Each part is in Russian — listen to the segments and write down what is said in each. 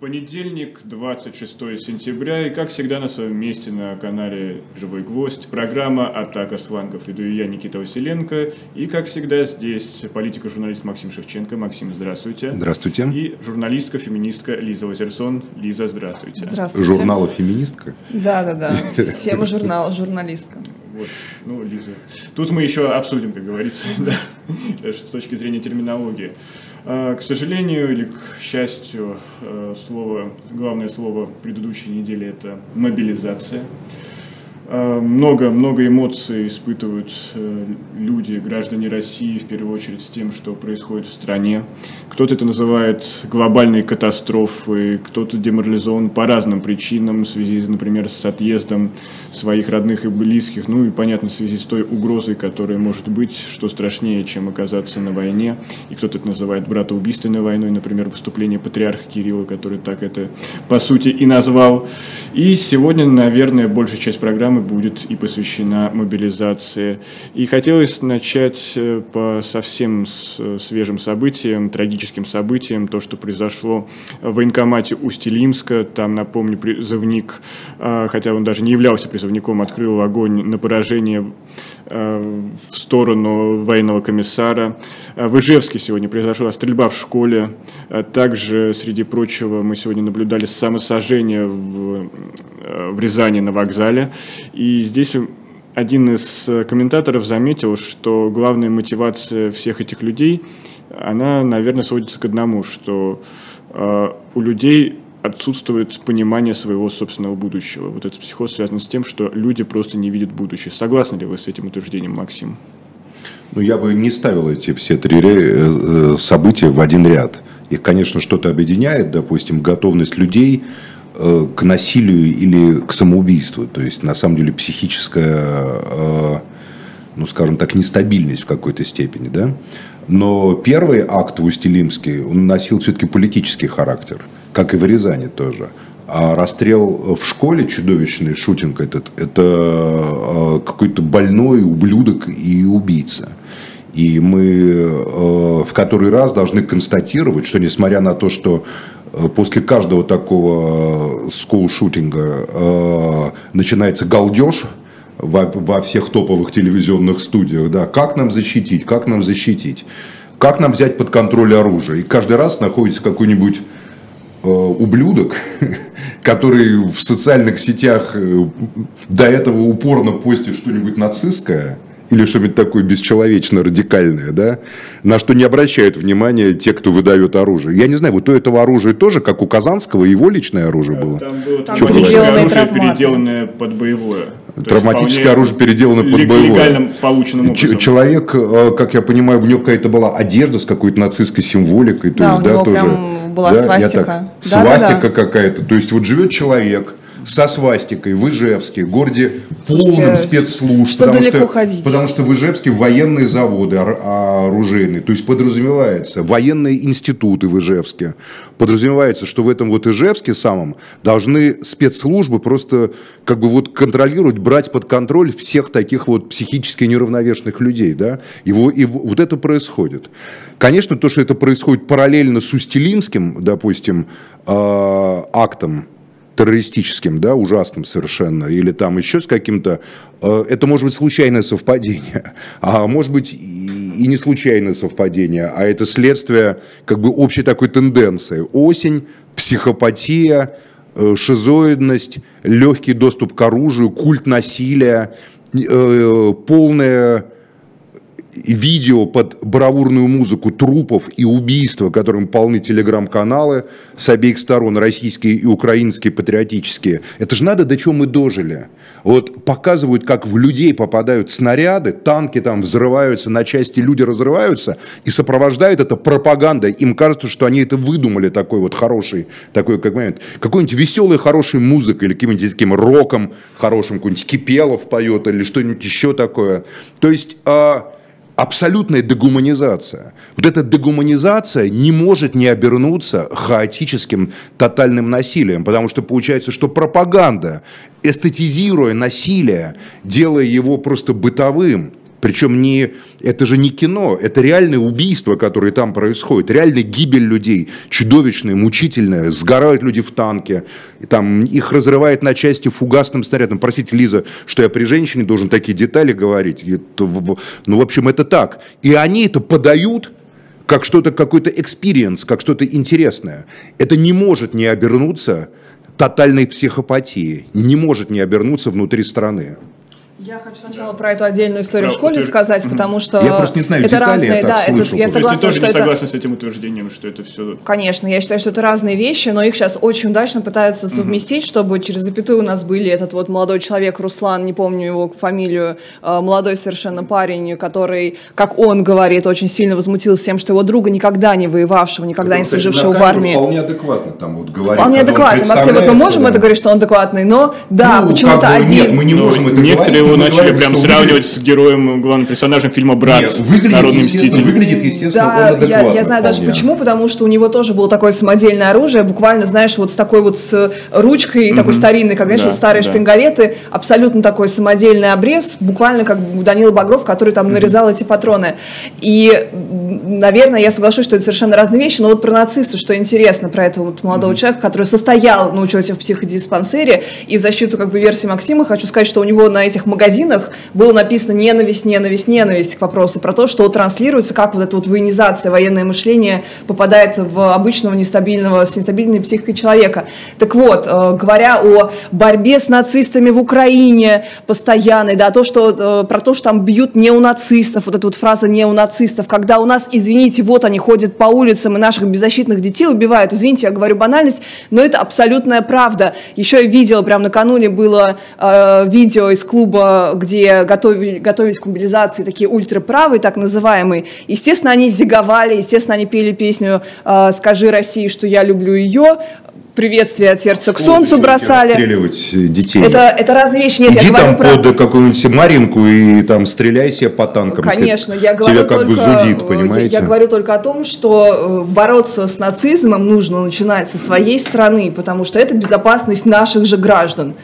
Понедельник, 26 сентября, и как всегда на своем месте на канале «Живой гвоздь» программа «Атака с флангов». Иду я, Никита Василенко, и как всегда здесь политика-журналист Максим Шевченко. Максим, здравствуйте. Здравствуйте. И журналистка-феминистка Лиза Лазерсон. Лиза, здравствуйте. Здравствуйте. Журнала «Феминистка»? Да-да-да, фема-журнал, журналистка. Вот, ну, Лиза. Тут мы еще обсудим, как говорится, да, с точки зрения терминологии. А, к сожалению или к счастью, э, слово, главное слово предыдущей недели – это мобилизация. А, много, много эмоций испытывают э, люди, граждане России, в первую очередь с тем, что происходит в стране. Кто-то это называет глобальной катастрофой, кто-то деморализован по разным причинам, в связи, например, с отъездом своих родных и близких, ну и, понятно, в связи с той угрозой, которая может быть, что страшнее, чем оказаться на войне. И кто-то это называет братоубийственной войной, например, выступление патриарха Кирилла, который так это, по сути, и назвал. И сегодня, наверное, большая часть программы программы будет и посвящена мобилизации. И хотелось начать э, по совсем свежим событиям, трагическим событиям, то, что произошло в военкомате Усть-Илимска. Там, напомню, призывник, э, хотя он даже не являлся призывником, открыл огонь на поражение э, в сторону военного комиссара. В Ижевске сегодня произошла стрельба в школе. Также, среди прочего, мы сегодня наблюдали самосожжение в, в Рязани на вокзале. И здесь один из комментаторов заметил, что главная мотивация всех этих людей, она, наверное, сводится к одному, что э, у людей отсутствует понимание своего собственного будущего. Вот этот психоз связан с тем, что люди просто не видят будущее. Согласны ли вы с этим утверждением, Максим? Ну, я бы не ставил эти все три э, э, события в один ряд. Их, конечно, что-то объединяет, допустим, готовность людей Э, к насилию или к самоубийству. То есть, на самом деле, психическая, ну, скажем так, нестабильность в какой-то степени, да. Но первый акт в он носил все-таки политический характер, как и в Рязани тоже. А расстрел в школе чудовищный шутинг этот, это э, какой-то больной ублюдок и убийца. И мы в который раз должны констатировать, что несмотря на то, что Э, после каждого такого э, скул-шутинга э, начинается галдеж во, во всех топовых телевизионных студиях. Да, как нам защитить, как нам защитить, как нам взять под контроль оружие. И каждый раз находится какой-нибудь э, ублюдок, который в социальных сетях э, до этого упорно постит что-нибудь нацистское – или что-нибудь такое бесчеловечно радикальное, да, на что не обращают внимания те, кто выдает оружие. Я не знаю, вот у этого оружия тоже, как у Казанского, его личное оружие было? Там было там травматическое оружие, переделанное под боевое. Травматическое оружие переделано под боевое. Легально полученным образом. Человек, э, как я понимаю, у него какая-то была одежда с какой-то нацистской символикой. То да, есть, у него да, прям тоже, была да, свастика. Так, да, свастика да, да. какая-то. То есть вот живет человек, со свастикой в Ижевске, городе полном спецслужб. Что потому что, ходить? Потому что в Ижевске военные заводы оружейные, то есть подразумевается военные институты в Ижевске. Подразумевается, что в этом вот Ижевске самом должны спецслужбы просто как бы вот контролировать, брать под контроль всех таких вот психически неравновешенных людей, да, и, вот, и вот это происходит. Конечно, то, что это происходит параллельно с Устилимским, допустим, э, актом, террористическим, да, ужасным совершенно, или там еще с каким-то, э, это может быть случайное совпадение, а может быть и не случайное совпадение, а это следствие как бы общей такой тенденции. Осень, психопатия, э, шизоидность, легкий доступ к оружию, культ насилия, э, полная видео под бравурную музыку трупов и убийства, которым полны телеграм-каналы с обеих сторон, российские и украинские патриотические. Это же надо, до чего мы дожили. Вот показывают, как в людей попадают снаряды, танки там взрываются, на части люди разрываются, и сопровождает это пропаганда. Им кажется, что они это выдумали, такой вот хороший, такой как момент. Какой-нибудь веселой, хорошей музыкой, или каким-нибудь таким роком хорошим, какой-нибудь Кипелов поет, или что-нибудь еще такое. То есть... А, абсолютная дегуманизация. Вот эта дегуманизация не может не обернуться хаотическим тотальным насилием, потому что получается, что пропаганда, эстетизируя насилие, делая его просто бытовым, Причем не, это же не кино, это реальное убийство, которое там происходит, реальная гибель людей, чудовищная, мучительная, сгорают люди в танке, и там их разрывает на части фугасным снарядом. Простите, Лиза, что я при женщине должен такие детали говорить. Это, ну, в общем, это так. И они это подают как что-то, какой-то experience, как что-то интересное. Это не может не обернуться тотальной психопатией, не может не обернуться внутри страны. Я хочу сначала про эту отдельную историю про в школе утвер... сказать, потому что я просто не знаю это детали, разные, я да, это, я согласна, ты тоже что не это... согласна с этим утверждением, что это все. Конечно, я считаю, что это разные вещи, но их сейчас очень удачно пытаются совместить, угу. чтобы через запятую у нас были этот вот молодой человек Руслан, не помню его фамилию, а, молодой совершенно парень, который, как он говорит, очень сильно возмутился тем, что его друга никогда не воевавшего, никогда это, не служившего в армии. Вполне адекватно там вот говорит. Вполне адекватно, Максим, вот мы можем да. это говорить, что он адекватный, но да, ну, почему-то один. Нет, мы не можем это Некоторые говорить, его начали прям сравнивать с героем, главным персонажем фильма «Брат», Нет, выглядит, Народный мститель. Выглядит, естественно, Да, я, я знаю даже почему, потому что у него тоже было такое самодельное оружие, буквально, знаешь, вот с такой вот с ручкой, mm-hmm. такой старинной, как, знаешь, да, вот старые да. шпингалеты, абсолютно такой самодельный обрез, буквально как у Данила Багров, который там нарезал mm-hmm. эти патроны. И, наверное, я соглашусь, что это совершенно разные вещи, но вот про нациста, что интересно, про этого вот молодого mm-hmm. человека, который состоял на учете в психодиспансере, и в защиту как бы версии Максима хочу сказать, что у него на этих магазинах было написано ненависть, ненависть, ненависть к вопросу, про то, что транслируется, как вот эта вот военизация, военное мышление попадает в обычного нестабильного, с нестабильной психикой человека. Так вот, э, говоря о борьбе с нацистами в Украине постоянной, да, то, что, э, про то, что там бьют неонацистов, вот эта вот фраза неонацистов, когда у нас, извините, вот они ходят по улицам и наших беззащитных детей убивают, извините, я говорю банальность, но это абсолютная правда. Еще я видела, прям накануне было э, видео из клуба, где готовили готовились к мобилизации, такие ультраправые, так называемые, естественно, они зиговали, естественно, они пели песню э, «Скажи России, что я люблю ее», приветствие от сердца к солнцу бросали. Расстреливать детей. Это, это разные вещи. Нет, Иди я там про... под какую-нибудь Маринку и там стреляй себе по танкам. Конечно, я говорю тебя как только, бы зудит, понимаете? Я, я говорю только о том, что э, бороться с нацизмом нужно начинать со своей страны, потому что это безопасность наших же граждан.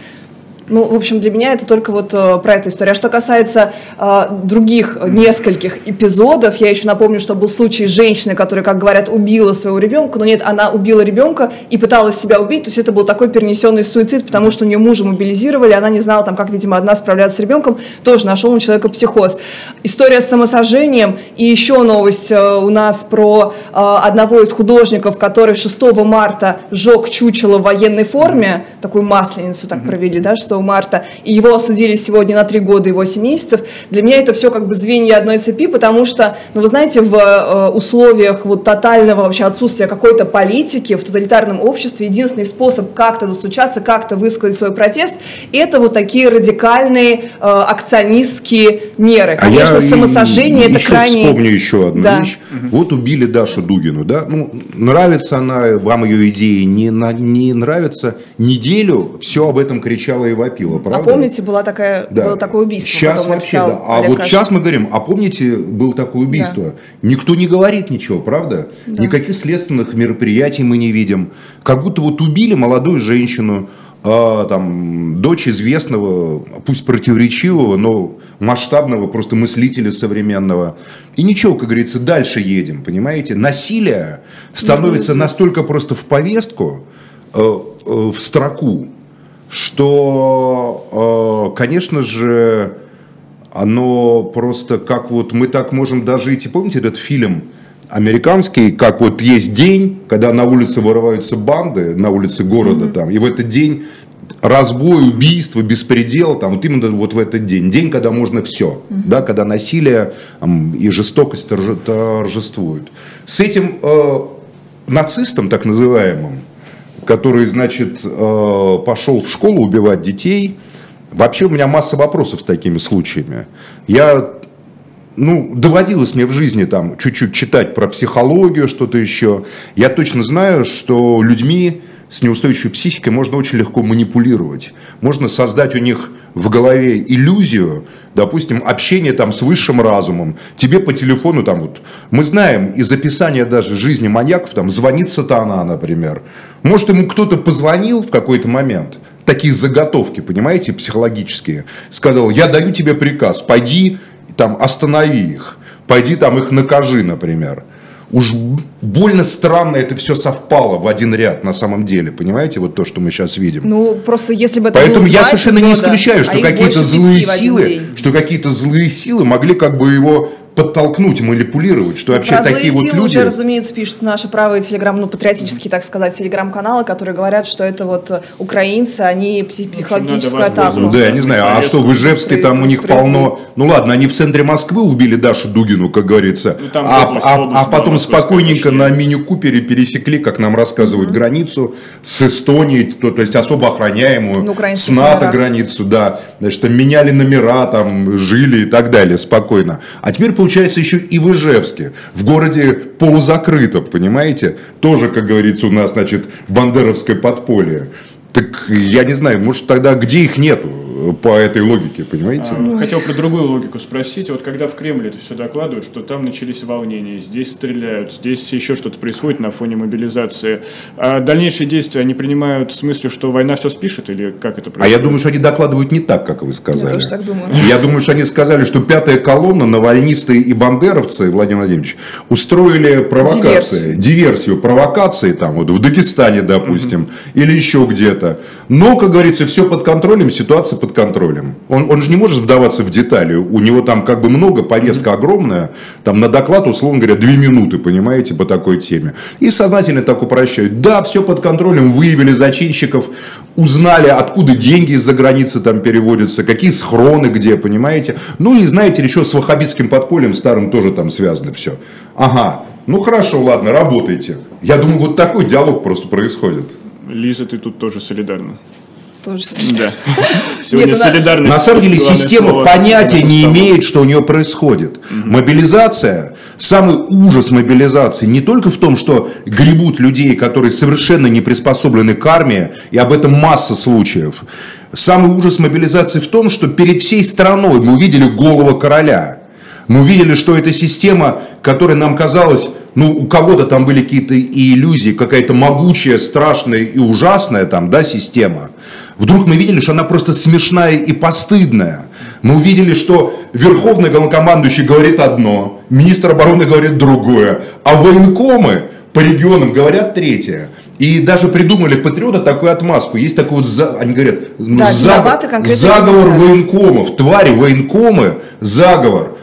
Ну, в общем, для меня это только вот э, про эту историю. А что касается э, других нескольких эпизодов, я еще напомню, что был случай женщины, которая, как говорят, убила своего ребенка, но нет, она убила ребенка и пыталась себя убить, то есть это был такой перенесенный суицид, потому что у нее мужа мобилизировали, она не знала, там, как, видимо, одна справляться с ребенком, тоже нашел у человека психоз. История с самосожжением и еще новость э, у нас про э, одного из художников, который 6 марта сжег чучело в военной форме, такую масленицу так провели, да, что марта, и его осудили сегодня на 3 года и 8 месяцев, для меня это все как бы звенья одной цепи, потому что, ну вы знаете, в э, условиях вот тотального вообще отсутствия какой-то политики в тоталитарном обществе единственный способ как-то достучаться, как-то высказать свой протест, это вот такие радикальные э, акционистские меры. Конечно, а я самосожжение это крайне... вспомню еще одну да. вещь. Угу. Вот убили Дашу Дугину, да? Ну, нравится она, вам ее идеи, не, на, не нравится. Неделю все об этом кричала и вопила, правда? А помните, была такая, да. было такое убийство? Сейчас вообще, да. А Олег вот Кашин. сейчас мы говорим, а помните, было такое убийство? Да. Никто не говорит ничего, правда? Да. Никаких следственных мероприятий мы не видим. Как будто вот убили молодую женщину, а, там, дочь известного, пусть противоречивого, но масштабного просто мыслителя современного. И ничего, как говорится, дальше едем, понимаете? Насилие становится настолько просто в повестку, э, э, в строку, что, э, конечно же, оно просто как вот мы так можем дожить. И помните этот фильм американский, как вот есть день, когда на улице вырываются банды, на улице города mm-hmm. там, и в этот день разбой, убийство, беспредел, там, вот именно вот в этот день. День, когда можно все, mm-hmm. да, когда насилие там, и жестокость торжествуют. С этим э, нацистом, так называемым, который, значит, э, пошел в школу убивать детей, вообще у меня масса вопросов с такими случаями. Я ну, доводилось мне в жизни там чуть-чуть читать про психологию, что-то еще. Я точно знаю, что людьми с неустойчивой психикой можно очень легко манипулировать. Можно создать у них в голове иллюзию, допустим, общения там с высшим разумом. Тебе по телефону там вот, мы знаем из описания даже жизни маньяков, там звонит сатана, например. Может, ему кто-то позвонил в какой-то момент, такие заготовки, понимаете, психологические, сказал, я даю тебе приказ, пойди там останови их, пойди там их накажи, например. Уж больно странно это все совпало в один ряд на самом деле, понимаете, вот то, что мы сейчас видим. Ну, просто если бы это Поэтому я совершенно не эпизода, исключаю, а что их какие-то злые силы, что какие-то злые силы могли как бы его подтолкнуть, манипулировать, что вообще Про злые такие вот силы люди... уже, разумеется, пишут наши правые телеграм, ну, патриотические, так сказать, телеграм-каналы, которые говорят, что это вот украинцы, они пси- психологическую атаку. Ну да, я не знаю, а что в Ижевске там у них полно... Ну ладно, они в центре Москвы убили Дашу Дугину, как говорится, Ну, там а, область, а- область а потом спокойненько на мини-купере пересекли, как нам рассказывают, границу с Эстонией, то, то есть особо охраняемую, украинских с НАТО номерах. границу, да, значит, там меняли номера, там жили и так далее спокойно. А теперь, получается, еще и в Ижевске, в городе полузакрытом, понимаете, тоже, как говорится, у нас, значит, бандеровское подполье. Так я не знаю, может тогда где их нету по этой логике, понимаете? А, Хотел про другую логику спросить. Вот когда в Кремле это все докладывают, что там начались волнения, здесь стреляют, здесь еще что-то происходит на фоне мобилизации. А дальнейшие действия они принимают в смысле, что война все спишет или как это А происходит? я думаю, что они докладывают не так, как вы Я сказали. тоже так думаю. Я думаю, что они сказали, что пятая колонна, навальнисты и бандеровцы, Владимир Владимирович, устроили провокации, диверсию, Диверсию. провокации там, вот в Дагестане, допустим, или еще где-то. Но, как говорится, все под контролем, ситуация под контролем. Он, он же не может вдаваться в детали. У него там как бы много, повестка огромная. Там на доклад, условно говоря, две минуты, понимаете, по такой теме. И сознательно так упрощают. Да, все под контролем, выявили зачинщиков, узнали, откуда деньги из-за границы там переводятся, какие схроны где, понимаете. Ну и знаете, еще с ваххабитским подпольем старым тоже там связано все. Ага, ну хорошо, ладно, работайте. Я думаю, вот такой диалог просто происходит. Лиза, ты тут тоже солидарна. Тоже Да. Сегодня Нет, ну, солидарность. На самом деле система слово понятия не имеет, что у нее происходит. Мобилизация, самый ужас мобилизации не только в том, что гребут людей, которые совершенно не приспособлены к армии, и об этом масса случаев. Самый ужас мобилизации в том, что перед всей страной мы увидели голову короля. Мы увидели, что эта система, которая нам казалась, ну, у кого-то там были какие-то и иллюзии, какая-то могучая, страшная и ужасная там, да, система. Вдруг мы видели, что она просто смешная и постыдная. Мы увидели, что верховный главнокомандующий говорит одно, министр обороны говорит другое, а военкомы по регионам говорят третье. И даже придумали патриота такую отмазку. Есть такой вот, за- они говорят, Да, конкретные заговор военкомов, твари военкомы, заговор.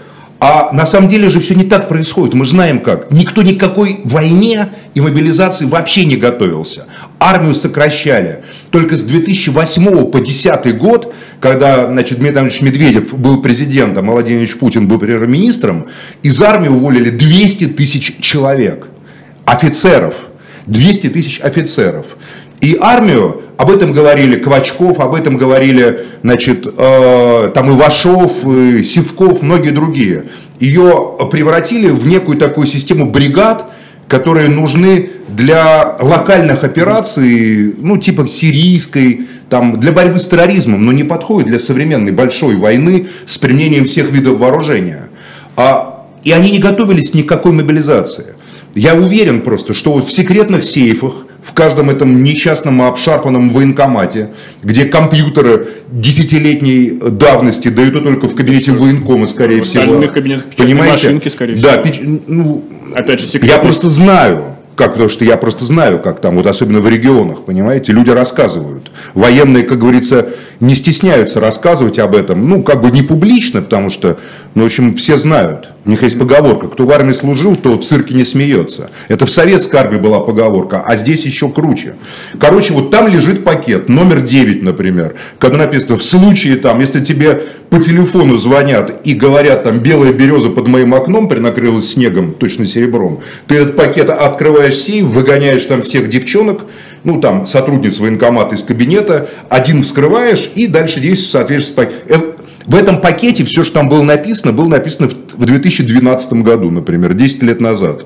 А на самом деле же все не так происходит. Мы знаем как. Никто ни к какой войне и мобилизации вообще не готовился. Армию сокращали. Только с 2008 по 2010 год, когда значит, Дмитрий Анатольевич Медведев был президентом, а Владимир Путин был премьер-министром, из армии уволили 200 тысяч человек. Офицеров. 200 тысяч офицеров. И армию, об этом говорили Квачков, об этом говорили, значит, э, там Ивашов, э, Сивков, многие другие. Ее превратили в некую такую систему бригад, которые нужны для локальных операций, ну, типа сирийской, там, для борьбы с терроризмом, но не подходит для современной большой войны с применением всех видов вооружения. А, и они не готовились ни к какой мобилизации. Я уверен просто, что в секретных сейфах, в каждом этом несчастном обшарпанном военкомате, где компьютеры десятилетней давности дают только в кабинете военкома, скорее В всего. остальных кабинетах Понимаете? машинки, скорее Да, всего. печ- ну, Опять же, я секретность. просто знаю, как, потому что я просто знаю, как там, вот особенно в регионах, понимаете, люди рассказывают. Военные, как говорится, не стесняются рассказывать об этом, ну, как бы не публично, потому что, ну, в общем, все знают. У них есть поговорка, кто в армии служил, то в цирке не смеется. Это в советской армии была поговорка, а здесь еще круче. Короче, вот там лежит пакет, номер 9, например, когда написано, в случае там, если тебе по телефону звонят и говорят, там, белая береза под моим окном принакрылась снегом, точно серебром, ты этот пакет открываешь сейф, выгоняешь там всех девчонок, ну, там, сотрудниц военкомата из кабинета, один вскрываешь и дальше действуешь в соответствии с пакетом. В этом пакете все, что там было написано, было написано в 2012 году, например, 10 лет назад.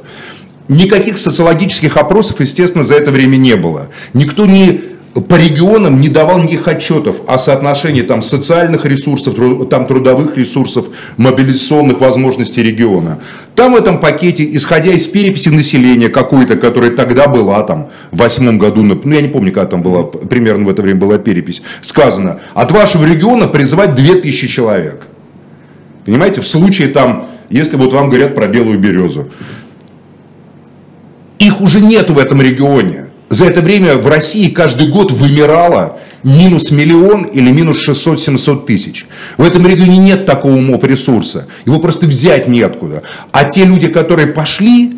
Никаких социологических опросов, естественно, за это время не было. Никто не по регионам не давал никаких отчетов о соотношении там, социальных ресурсов, там, трудовых ресурсов, мобилизационных возможностей региона. Там в этом пакете, исходя из переписи населения какой-то, которая тогда была там, в восьмом году, ну я не помню, когда там была, примерно в это время была перепись, сказано, от вашего региона призывать 2000 человек. Понимаете, в случае там, если вот вам говорят про белую березу, их уже нету в этом регионе. За это время в России каждый год вымирало минус миллион или минус 600-700 тысяч. В этом регионе нет такого моп-ресурса. Его просто взять неоткуда. А те люди, которые пошли,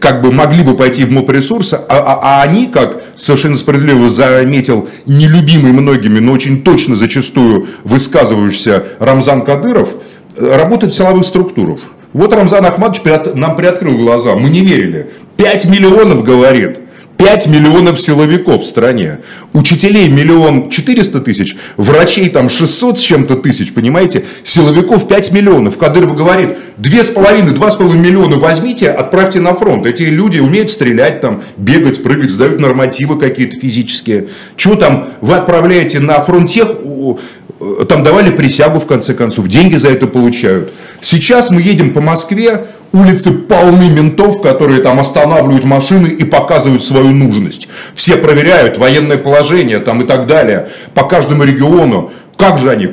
как бы могли бы пойти в моп-ресурсы, а, а, а они, как совершенно справедливо заметил нелюбимый многими, но очень точно зачастую высказывающийся Рамзан Кадыров, работают в силовых структурах. Вот Рамзан Ахмадович нам приоткрыл глаза, мы не верили. 5 миллионов, говорит, 5 миллионов силовиков в стране, учителей миллион четыреста тысяч, врачей там 600 с чем-то тысяч, понимаете, силовиков 5 миллионов. Кадыров говорит, две с половиной, два с половиной миллиона возьмите, отправьте на фронт. Эти люди умеют стрелять там, бегать, прыгать, сдают нормативы какие-то физические. Что там, вы отправляете на фронт тех, там давали присягу в конце концов, деньги за это получают. Сейчас мы едем по Москве, улицы полны ментов, которые там останавливают машины и показывают свою нужность. Все проверяют военное положение там и так далее по каждому региону. Как же они?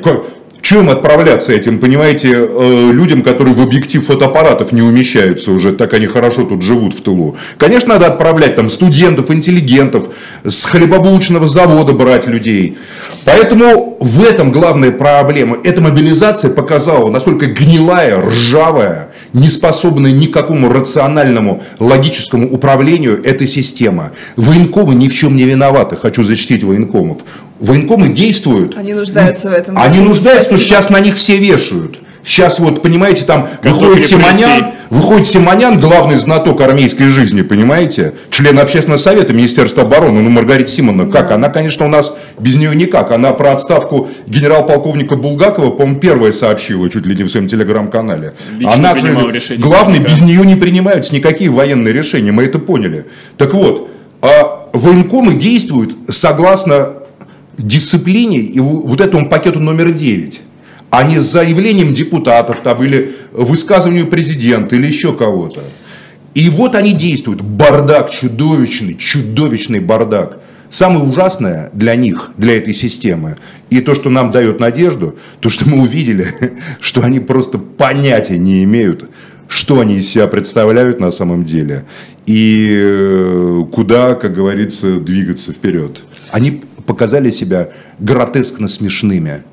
Чем отправляться этим, понимаете, э, людям, которые в объектив фотоаппаратов не умещаются уже, так они хорошо тут живут в тылу. Конечно, надо отправлять там студентов, интеллигентов, с хлебобулочного завода брать людей. Поэтому в этом главная проблема. Эта мобилизация показала, насколько гнилая, ржавая, не способная ни к какому рациональному, логическому управлению эта система. Военкомы ни в чем не виноваты, хочу защитить военкомов военкомы действуют. Они нуждаются в этом. Они нуждаются, что сейчас на них все вешают. Сейчас вот, понимаете, там выходит Симонян, выходит Симонян, главный знаток армейской жизни, понимаете, член общественного совета Министерства обороны, ну, Маргарита Симоновна, да. как? Она, конечно, у нас без нее никак. Она про отставку генерал-полковника Булгакова, по-моему, первая сообщила, чуть ли не в своем телеграм-канале. Она же главный, без нее не принимаются никакие военные решения, мы это поняли. Так вот, а военкомы действуют согласно дисциплине и вот этому пакету номер 9, а не с заявлением депутатов там, или высказыванию президента или еще кого-то. И вот они действуют. Бардак чудовищный, чудовищный бардак. Самое ужасное для них, для этой системы, и то, что нам дает надежду, то, что мы увидели, что они просто понятия не имеют, что они из себя представляют на самом деле, и э, куда, как говорится, двигаться вперед. Они показали себя гротескно смешными.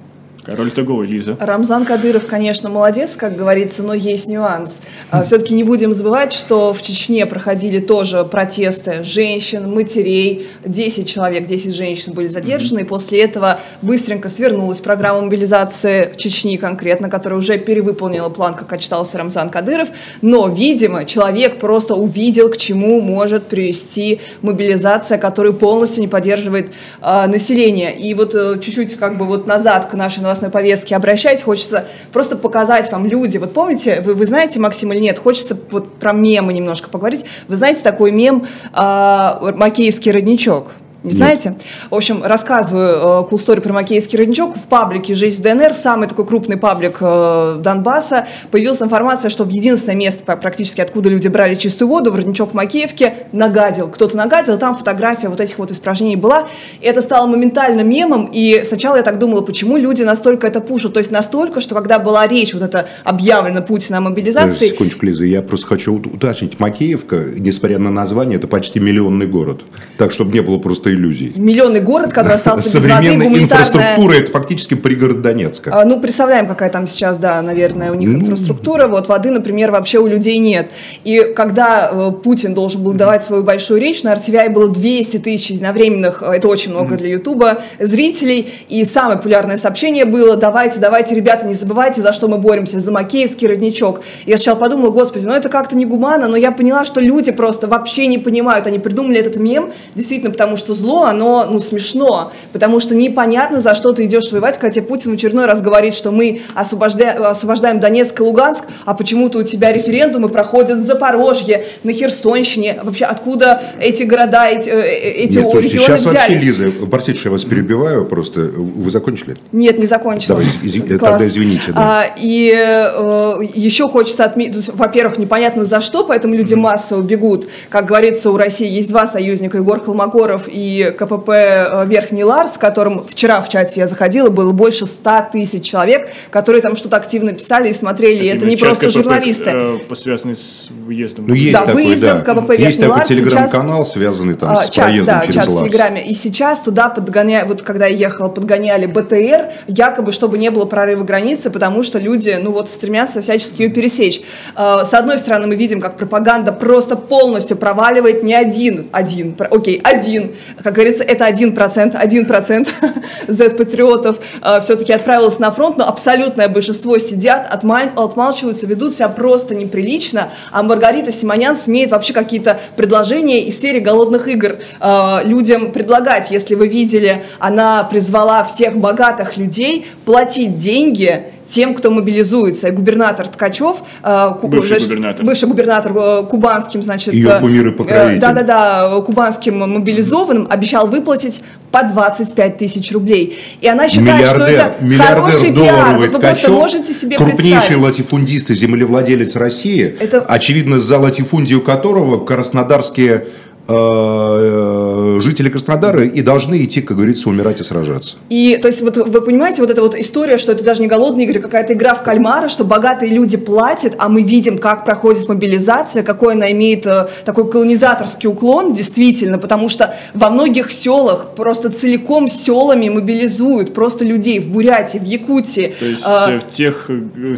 Король Тагова, Лиза. Рамзан Кадыров, конечно, молодец, как говорится, но есть нюанс. А, Все-таки не будем забывать, что в Чечне проходили тоже протесты женщин, матерей. 10 человек, 10 женщин были задержаны. И после этого быстренько свернулась программа мобилизации в Чечне конкретно, которая уже перевыполнила план, как отчитался Рамзан Кадыров. Но, видимо, человек просто увидел, к чему может привести мобилизация, которая полностью не поддерживает э, население. И вот э, чуть-чуть как бы вот назад к нашей новостной новостной повестке обращаюсь, хочется просто показать вам люди. Вот помните, вы, вы знаете, Максим, или нет, хочется вот про мемы немножко поговорить. Вы знаете такой мем э, «Макеевский родничок»? Не знаете? Нет. В общем, рассказываю э, cool story про Макеевский родничок. В паблике «Жизнь в ДНР», самый такой крупный паблик э, Донбасса, появилась информация, что в единственное место практически, откуда люди брали чистую воду, в родничок в Макеевке, нагадил. Кто-то нагадил, там фотография вот этих вот испражнений была. И это стало моментально мемом, и сначала я так думала, почему люди настолько это пушат. То есть настолько, что когда была речь вот это объявлена Путина о мобилизации... Секундочку, Лиза, я просто хочу уточнить. Макеевка, несмотря на название, это почти миллионный город. Так, чтобы не было просто просто иллюзий. Миллионный город, который остался без воды, гуманитарная... инфраструктура, это фактически пригород Донецка. А, ну, представляем, какая там сейчас, да, наверное, у них ну... инфраструктура. Вот воды, например, вообще у людей нет. И когда э, Путин должен был давать свою большую речь, на RTVI было 200 тысяч единовременных, э, это очень много для Ютуба, зрителей. И самое популярное сообщение было, давайте, давайте, ребята, не забывайте, за что мы боремся, за Макеевский родничок. Я сначала подумала, господи, ну это как-то не гуманно, но я поняла, что люди просто вообще не понимают. Они придумали этот мем, действительно, потому что зло, оно, ну, смешно, потому что непонятно, за что ты идешь воевать, тебе Путин в очередной раз говорит, что мы освобождаем, освобождаем Донецк и Луганск, а почему-то у тебя референдумы проходят в Запорожье, на Херсонщине. Вообще, откуда эти города, эти, э, эти Нет, слушайте, сейчас взялись? вообще, Лиза, простите, что я вас перебиваю, просто вы закончили? Нет, не закончила. Давай, из, тогда извините. Да. А, и э, еще хочется отметить, во-первых, непонятно за что, поэтому люди массово бегут. Как говорится, у России есть два союзника, Егор Холмогоров и и КПП э, Верхний Ларс, которым вчера в чате я заходила, было больше 100 тысяч человек, которые там что-то активно писали и смотрели. Это, это не просто КПП, журналисты. Э, связанный с выездом. Ну, есть да, такой, выездом да. КПП Верхний Есть такой телеграм-канал, связанный там а, с чат, проездом да, через чат Ларс. в Телеграме. И сейчас туда подгоняли, вот когда я ехала, подгоняли БТР, якобы, чтобы не было прорыва границы, потому что люди, ну вот, стремятся всячески ее пересечь. А, с одной стороны, мы видим, как пропаганда просто полностью проваливает не один, один, окей, один, как говорится, это один процент, один процент Z-патриотов а, все-таки отправилось на фронт, но абсолютное большинство сидят, отмалчиваются, ведут себя просто неприлично, а Маргарита Симонян смеет вообще какие-то предложения из серии «Голодных игр» э, людям предлагать. Если вы видели, она призвала всех богатых людей платить деньги тем, кто мобилизуется. И губернатор Ткачев, э, бывший, значит, губернатор. бывший губернатор э, кубанским, значит, ее э, кумир и покровитель. Да-да-да, кубанским мобилизованным обещал выплатить по 25 тысяч рублей. И она считает, миллиардер, что это хороший пиар. Вот вы просто можете себе крупнейший представить. латифундист и землевладелец России, это... очевидно, за латифундию которого краснодарские жители Краснодара и должны идти, как говорится, умирать и сражаться. И, то есть, вот вы понимаете, вот эта вот история, что это даже не голодные игры, какая-то игра в кальмара, что богатые люди платят, а мы видим, как проходит мобилизация, какой она имеет э, такой колонизаторский уклон, действительно, потому что во многих селах просто целиком селами мобилизуют просто людей в Бурятии, в Якутии. То есть а, в тех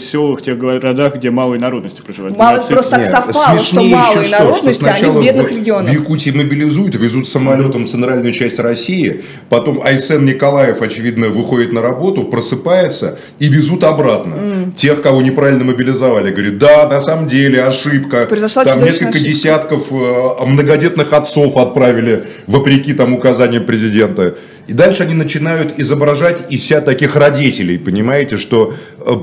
селах, в тех городах, где малые народности проживают. Мало, просто так совпало, что малые народности, что, что они в бедных регионах. В Якутии Якутии мобилизуют, везут самолетом в центральную часть России, потом Айсен Николаев, очевидно, выходит на работу, просыпается и везут обратно. Mm. Тех, кого неправильно мобилизовали. Говорит, да, на самом деле ошибка. Произошла там несколько ошибка. десятков э, многодетных отцов отправили, вопреки там указаниям президента. И дальше они начинают изображать из себя таких родителей, понимаете, что э,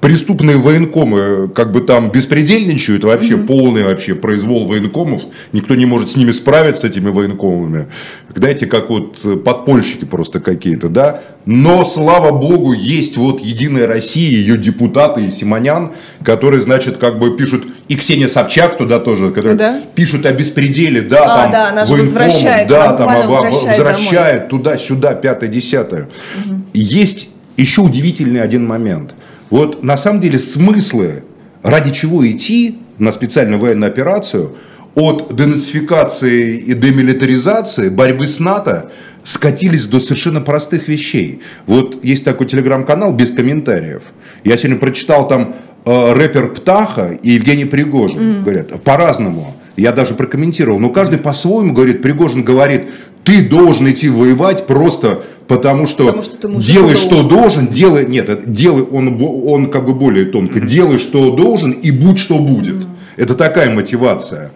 преступные военкомы как бы там беспредельничают, вообще mm-hmm. полный вообще произвол военкомов, никто не может с ними справиться, с этими военкомами. Знаете, как вот подпольщики просто какие-то, да. Но, слава богу, есть вот Единая Россия, ее депутаты и Симонян, которые, значит, как бы пишут, и Ксения Собчак туда тоже, которые да? пишут о беспределе, да, а, там, да, она возвращает, да, там, возвращает, возвращает туда-сюда, пятое-десятое. Угу. Есть еще удивительный один момент. Вот на самом деле смыслы, ради чего идти на специальную военную операцию, от денацификации и демилитаризации, борьбы с НАТО, скатились до совершенно простых вещей. Вот есть такой телеграм-канал без комментариев. Я сегодня прочитал там рэпер Птаха и Евгений Пригожин. Mm. Говорят, по-разному. Я даже прокомментировал. Но каждый по-своему говорит. Пригожин говорит, ты должен идти воевать просто потому что, потому что делай, что должен, делай, нет, делай, он, он как бы более тонко, mm-hmm. делай, что должен и будь, что будет. Mm-hmm. Это такая мотивация.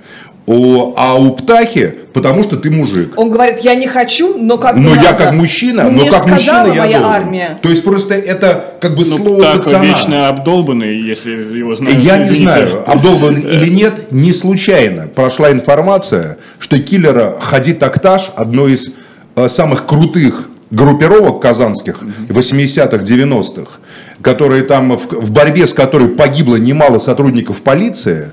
О, а у птахи, потому что ты мужик. Он говорит, я не хочу, но как Но надо. я как мужчина, но, но как мужчина я моя должен. армия. То есть просто это как бы ну, слово так пацана. вечно обдолбанный, если его знают. Я извините. не знаю, обдолбан или нет, не случайно прошла информация, что киллера Хадид Акташ, одной из э, самых крутых группировок казанских 80-х, 90-х, которые там в, в борьбе с которой погибло немало сотрудников полиции,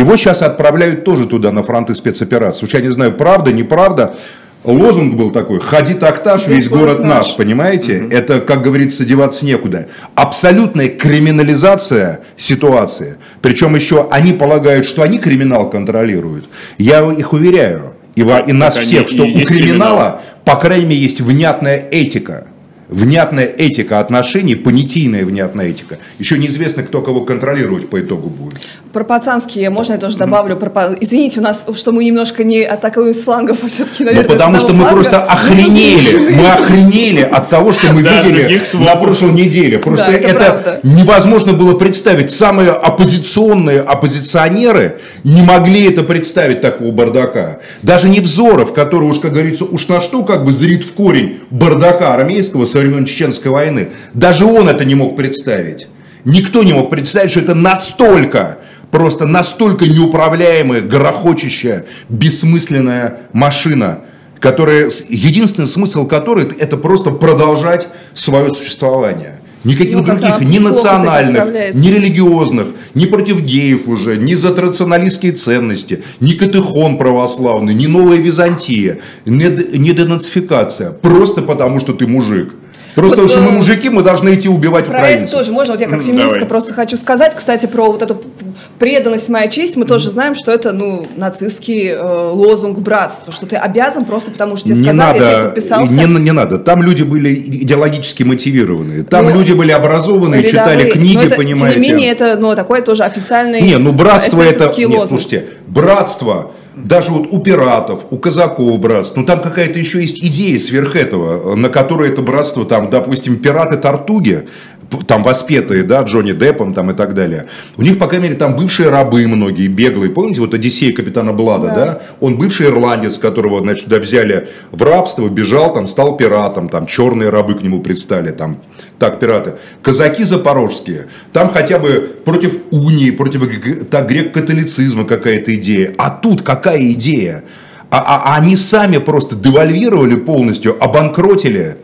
его сейчас отправляют тоже туда, на фронты спецопераций. Уж я не знаю, правда, неправда. Лозунг был такой, ходи такташ, весь, весь город, город наш, понимаете? Угу. Это, как говорится, деваться некуда. Абсолютная криминализация ситуации. Причем еще они полагают, что они криминал контролируют. Я их уверяю, и, и нас всех, что у криминала, криминал. по крайней мере, есть внятная этика внятная этика отношений, понятийная внятная этика. Еще неизвестно, кто кого контролировать по итогу будет. Про пацанские, можно я тоже добавлю? Про, извините, у нас, что мы немножко не атакуем с флангов, а все-таки, наверное, Ну, потому что мы фланга. просто охренели. Мы охренели от того, что мы видели на прошлой неделе. Просто это невозможно было представить. Самые оппозиционные оппозиционеры не могли это представить, такого бардака. Даже Невзоров, который уж, как говорится, уж на что как бы зрит в корень бардака армейского со времен Чеченской войны. Даже он это не мог представить. Никто не мог представить, что это настолько, просто настолько неуправляемая, грохочущая, бессмысленная машина, которая, единственный смысл которой это просто продолжать свое существование. Никаких ну, других, ни национальных, ни религиозных, ни против геев уже, ни за традиционалистские ценности, ни катехон православный, ни новая Византия, ни, ни денацификация. Просто потому, что ты мужик. Просто вот, потому что мы э, мужики, мы должны идти убивать про украинцев. это тоже можно. Вот я как феминистка Давай. просто хочу сказать, кстати, про вот эту преданность моя честь. Мы тоже знаем, что это ну нацистский э, лозунг братства, что ты обязан просто потому, что тебе не сказали, надо, ты подписался. Не, не надо. Там люди были идеологически мотивированные. Там ну, люди были образованные, рядовые. читали книги, но это, понимаете. Тем не менее, это ну, такой тоже официальный Не, ну братство это... Нет, лозунг. слушайте, братство даже вот у пиратов, у казаков братство, ну там какая-то еще есть идея сверх этого, на которой это братство, там, допустим, пираты Тартуги, там воспетые, да, Джонни Деппом там и так далее. У них, по крайней мере, там бывшие рабы многие, беглые. Помните, вот Одиссей капитана Блада, да? да? Он бывший ирландец, которого, значит, туда взяли в рабство, бежал, там, стал пиратом, там, черные рабы к нему предстали, там, так, пираты. Казаки запорожские, там хотя бы против унии, против так, грек-католицизма какая-то идея. А тут какая идея? А, а, а они сами просто девальвировали полностью, обанкротили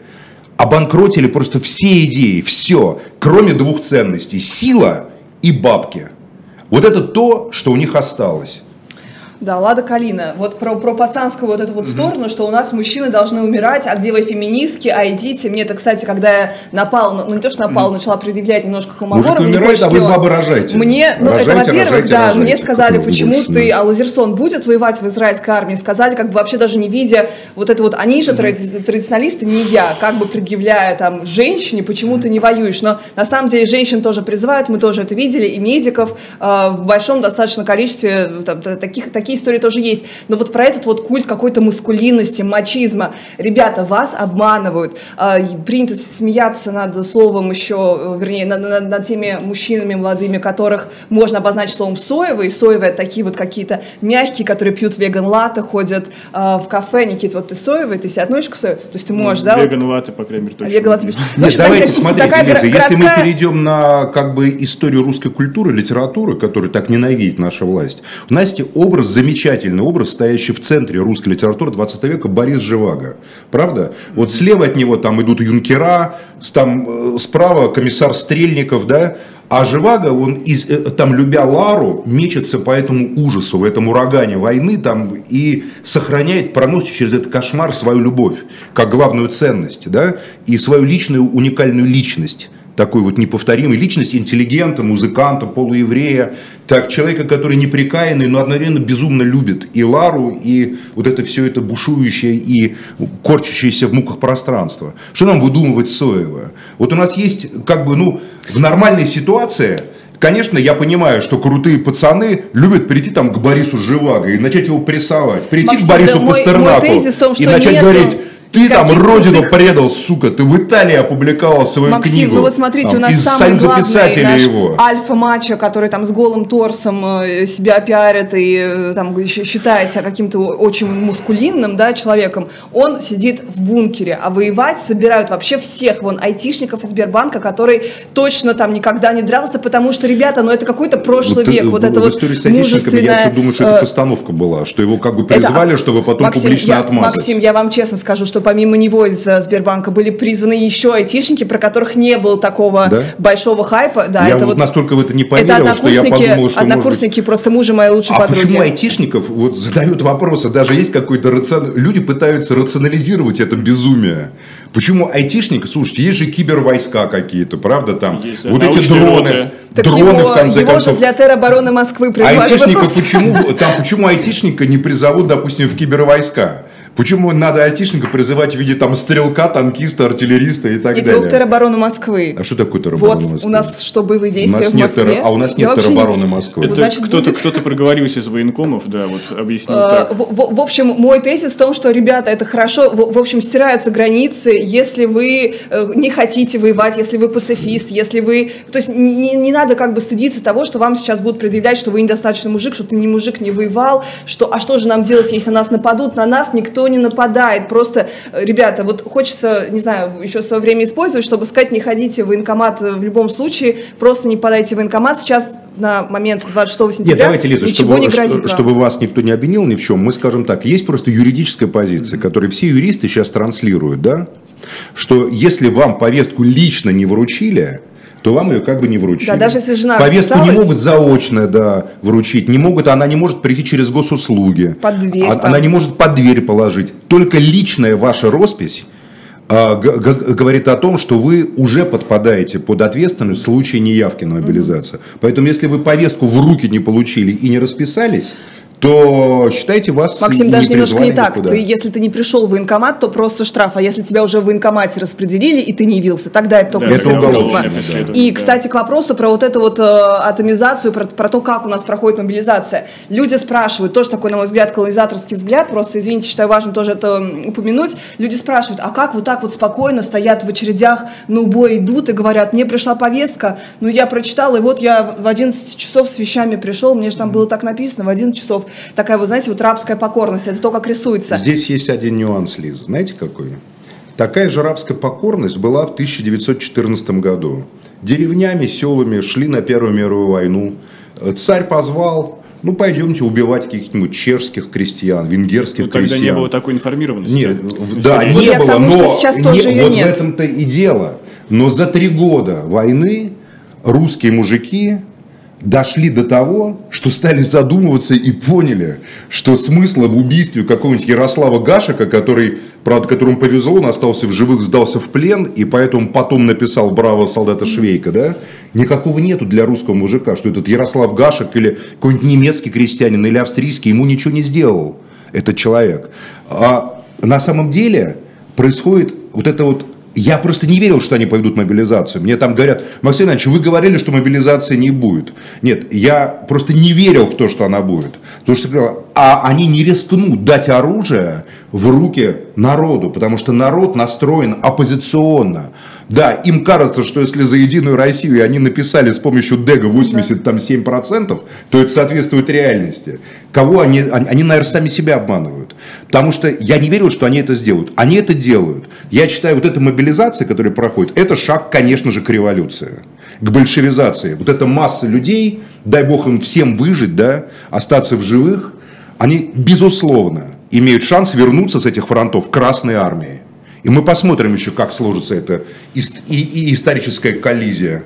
обанкротили просто все идеи, все, кроме двух ценностей, сила и бабки. Вот это то, что у них осталось. Да, Лада Калина. Вот про, про пацанскую вот эту вот mm-hmm. сторону, что у нас мужчины должны умирать, а где вы феминистки, а идите. Мне это, кстати, когда я напал, ну не то, что напал, mm-hmm. начала предъявлять немножко Холмогорова. Мужик умирает, а вы бабы рожаете. Мне, ну рожайте, это, во-первых, да, рожайте. мне сказали, почему ты, а Лазерсон будет воевать в израильской армии, сказали, как бы вообще даже не видя вот это вот, они же mm-hmm. традиционалисты, не я, как бы предъявляя там женщине, почему ты не воюешь. Но на самом деле женщин тоже призывают, мы тоже это видели, и медиков э, в большом достаточно количестве, там, таких, такие истории тоже есть. Но вот про этот вот культ какой-то маскулинности, мачизма. Ребята, вас обманывают. А, принято смеяться над словом еще, э, вернее, над, над, над теми мужчинами молодыми, которых можно обозначить словом соевые. Соевые такие вот какие-то мягкие, которые пьют веган-латте, ходят э, в кафе. Никита, вот ты соевый, ты себе относишься к соевой? То есть ты можешь, ну, да? Веган-латте, по крайней мере, точно. Веган-латте. Нет, давайте, смотрите, Лиза, городская... если мы перейдем на как бы историю русской культуры, литературы, которую так ненавидит наша власть, у нас есть образ замечательный образ, стоящий в центре русской литературы 20 века, Борис Живаго. Правда? Вот слева от него там идут юнкера, там э, справа комиссар Стрельников, да, а Живаго, он из, э, там, любя Лару, мечется по этому ужасу, в этом урагане войны там, и сохраняет, проносит через этот кошмар свою любовь, как главную ценность, да, и свою личную уникальную личность такой вот неповторимой личности, интеллигента, музыканта, полуеврея, так, человека, который неприкаянный, но одновременно безумно любит и Лару, и вот это все это бушующее и корчащееся в муках пространство. Что нам выдумывать Соева? Вот у нас есть, как бы, ну, в нормальной ситуации, Конечно, я понимаю, что крутые пацаны любят прийти там к Борису Живаго и начать его прессовать. Прийти Максим, к Борису да Пастернаку мой, мой том, и начать нету... говорить, ты там родину крутых... предал, сука, ты в Италии опубликовал свою Максим, книгу. ну вот смотрите, там, у нас самый главный наш его. альфа-мачо, который там с голым торсом э, себя пиарит и э, там считает себя каким-то очень мускулинным, да, человеком, он сидит в бункере, а воевать собирают вообще всех, вон, айтишников из Сбербанка, который точно там никогда не дрался, потому что, ребята, ну это какой-то прошлый вот, век, вот это вот мужественное... Я думаю, что это э, постановка была, что его как бы призвали, это... чтобы потом Максим, публично я, отмазать. Максим, я вам честно скажу, что помимо него из э, Сбербанка были призваны еще айтишники, про которых не было такого да? большого хайпа. Да, я это вот, вот настолько в это не поверил, это что я подумал, что Однокурсники, может... просто мужа моей лучшей а подруги. почему айтишников вот задают вопросы, даже есть какой-то рацион... Люди пытаются рационализировать это безумие. Почему айтишник, слушайте, есть же кибервойска какие-то, правда, там, есть, вот эти дроны. Так дроны, его, в конце его концов. же для теробороны Москвы призвали. Айтишника почему, там, почему айтишника не призовут, допустим, в кибервойска? Почему надо айтишника призывать в виде там стрелка, танкиста, артиллериста и так и далее? И теробороны Москвы. А что такое тероборона вот, Москвы? у нас что, боевые действия у нас в нет Москве? Терро... А у нас нет теробороны не... Москвы. Это Значит, кто-то, будет... кто-то проговорился из военкомов, да, вот объяснил а, так. В, в, в общем, мой тезис в том, что, ребята, это хорошо, в, в общем, стираются границы, если вы э, не хотите воевать, если вы пацифист, если вы... То есть не, не надо как бы стыдиться того, что вам сейчас будут предъявлять, что вы недостаточно мужик, что ты не мужик, не воевал, что, а что же нам делать, если нас нападут? На нас никто не нападает Просто, э, ребята, вот хочется, не знаю, еще свое время использовать, чтобы сказать, не ходите в военкомат в любом случае, просто не подайте в военкомат. Сейчас на момент 26 сентября Нет, давайте, Лиза, ничего чтобы, не грозит вам. Чтобы вас никто не обвинил ни в чем, мы скажем так, есть просто юридическая позиция, которую все юристы сейчас транслируют, да, что если вам повестку лично не вручили, то вам ее как бы не вручили. Да, даже если жена Повестку не могут заочно да, вручить, не могут, она не может прийти через госуслуги. Под дверь А- там. Она не может под дверь положить. Только личная ваша роспись а, говорит о том, что вы уже подпадаете под ответственность в случае неявки на мобилизацию. Поэтому, если вы повестку в руки не получили и не расписались, то считайте вас Максим, не даже немножко не так. никуда. Ты, если ты не пришел в военкомат, то просто штраф. А если тебя уже в военкомате распределили, и ты не явился, тогда это только Да, преследование, И, кстати, к вопросу про вот эту вот э, атомизацию, про, про то, как у нас проходит мобилизация. Люди спрашивают, тоже такой, на мой взгляд, колонизаторский взгляд, просто, извините, считаю важным тоже это упомянуть. Люди спрашивают, а как вот так вот спокойно стоят в очередях, на убой идут и говорят, мне пришла повестка, ну я прочитала, и вот я в 11 часов с вещами пришел, мне же там было так написано, в 11 часов. Такая вот, знаете, вот рабская покорность, это то, как рисуется. Здесь есть один нюанс, Лиза. Знаете какой? Такая же рабская покорность была в 1914 году. Деревнями, селами шли на Первую мировую войну. Царь позвал, ну пойдемте убивать каких-нибудь чешских крестьян, венгерских Ну, тогда крестьян. не было такой информированности. Нет, В да, не к было, тому, но что сейчас тоже не- вот нет. в этом-то и дело. Но за три года войны русские мужики дошли до того, что стали задумываться и поняли, что смысла в убийстве какого-нибудь Ярослава Гашика, который, правда, которому повезло, он остался в живых, сдался в плен, и поэтому потом написал «Браво, солдата Швейка», да? Никакого нету для русского мужика, что этот Ярослав Гашек или какой-нибудь немецкий крестьянин или австрийский ему ничего не сделал, этот человек. А на самом деле происходит вот это вот я просто не верил, что они пойдут в мобилизацию. Мне там говорят, Максим Иванович, вы говорили, что мобилизации не будет. Нет, я просто не верил в то, что она будет. Потому что а они не рискнут дать оружие в руки народу, потому что народ настроен оппозиционно. Да, им кажется, что если за Единую Россию они написали с помощью ДЭГа 87%, то это соответствует реальности. Кого они, они, наверное, сами себя обманывают. Потому что я не верил, что они это сделают. Они это делают. Я считаю, вот эта мобилизация, которая проходит, это шаг, конечно же, к революции, к большевизации. Вот эта масса людей, дай бог им всем выжить, да, остаться в живых, они, безусловно, имеют шанс вернуться с этих фронтов Красной Армии. И мы посмотрим еще, как сложится эта и, и историческая коллизия.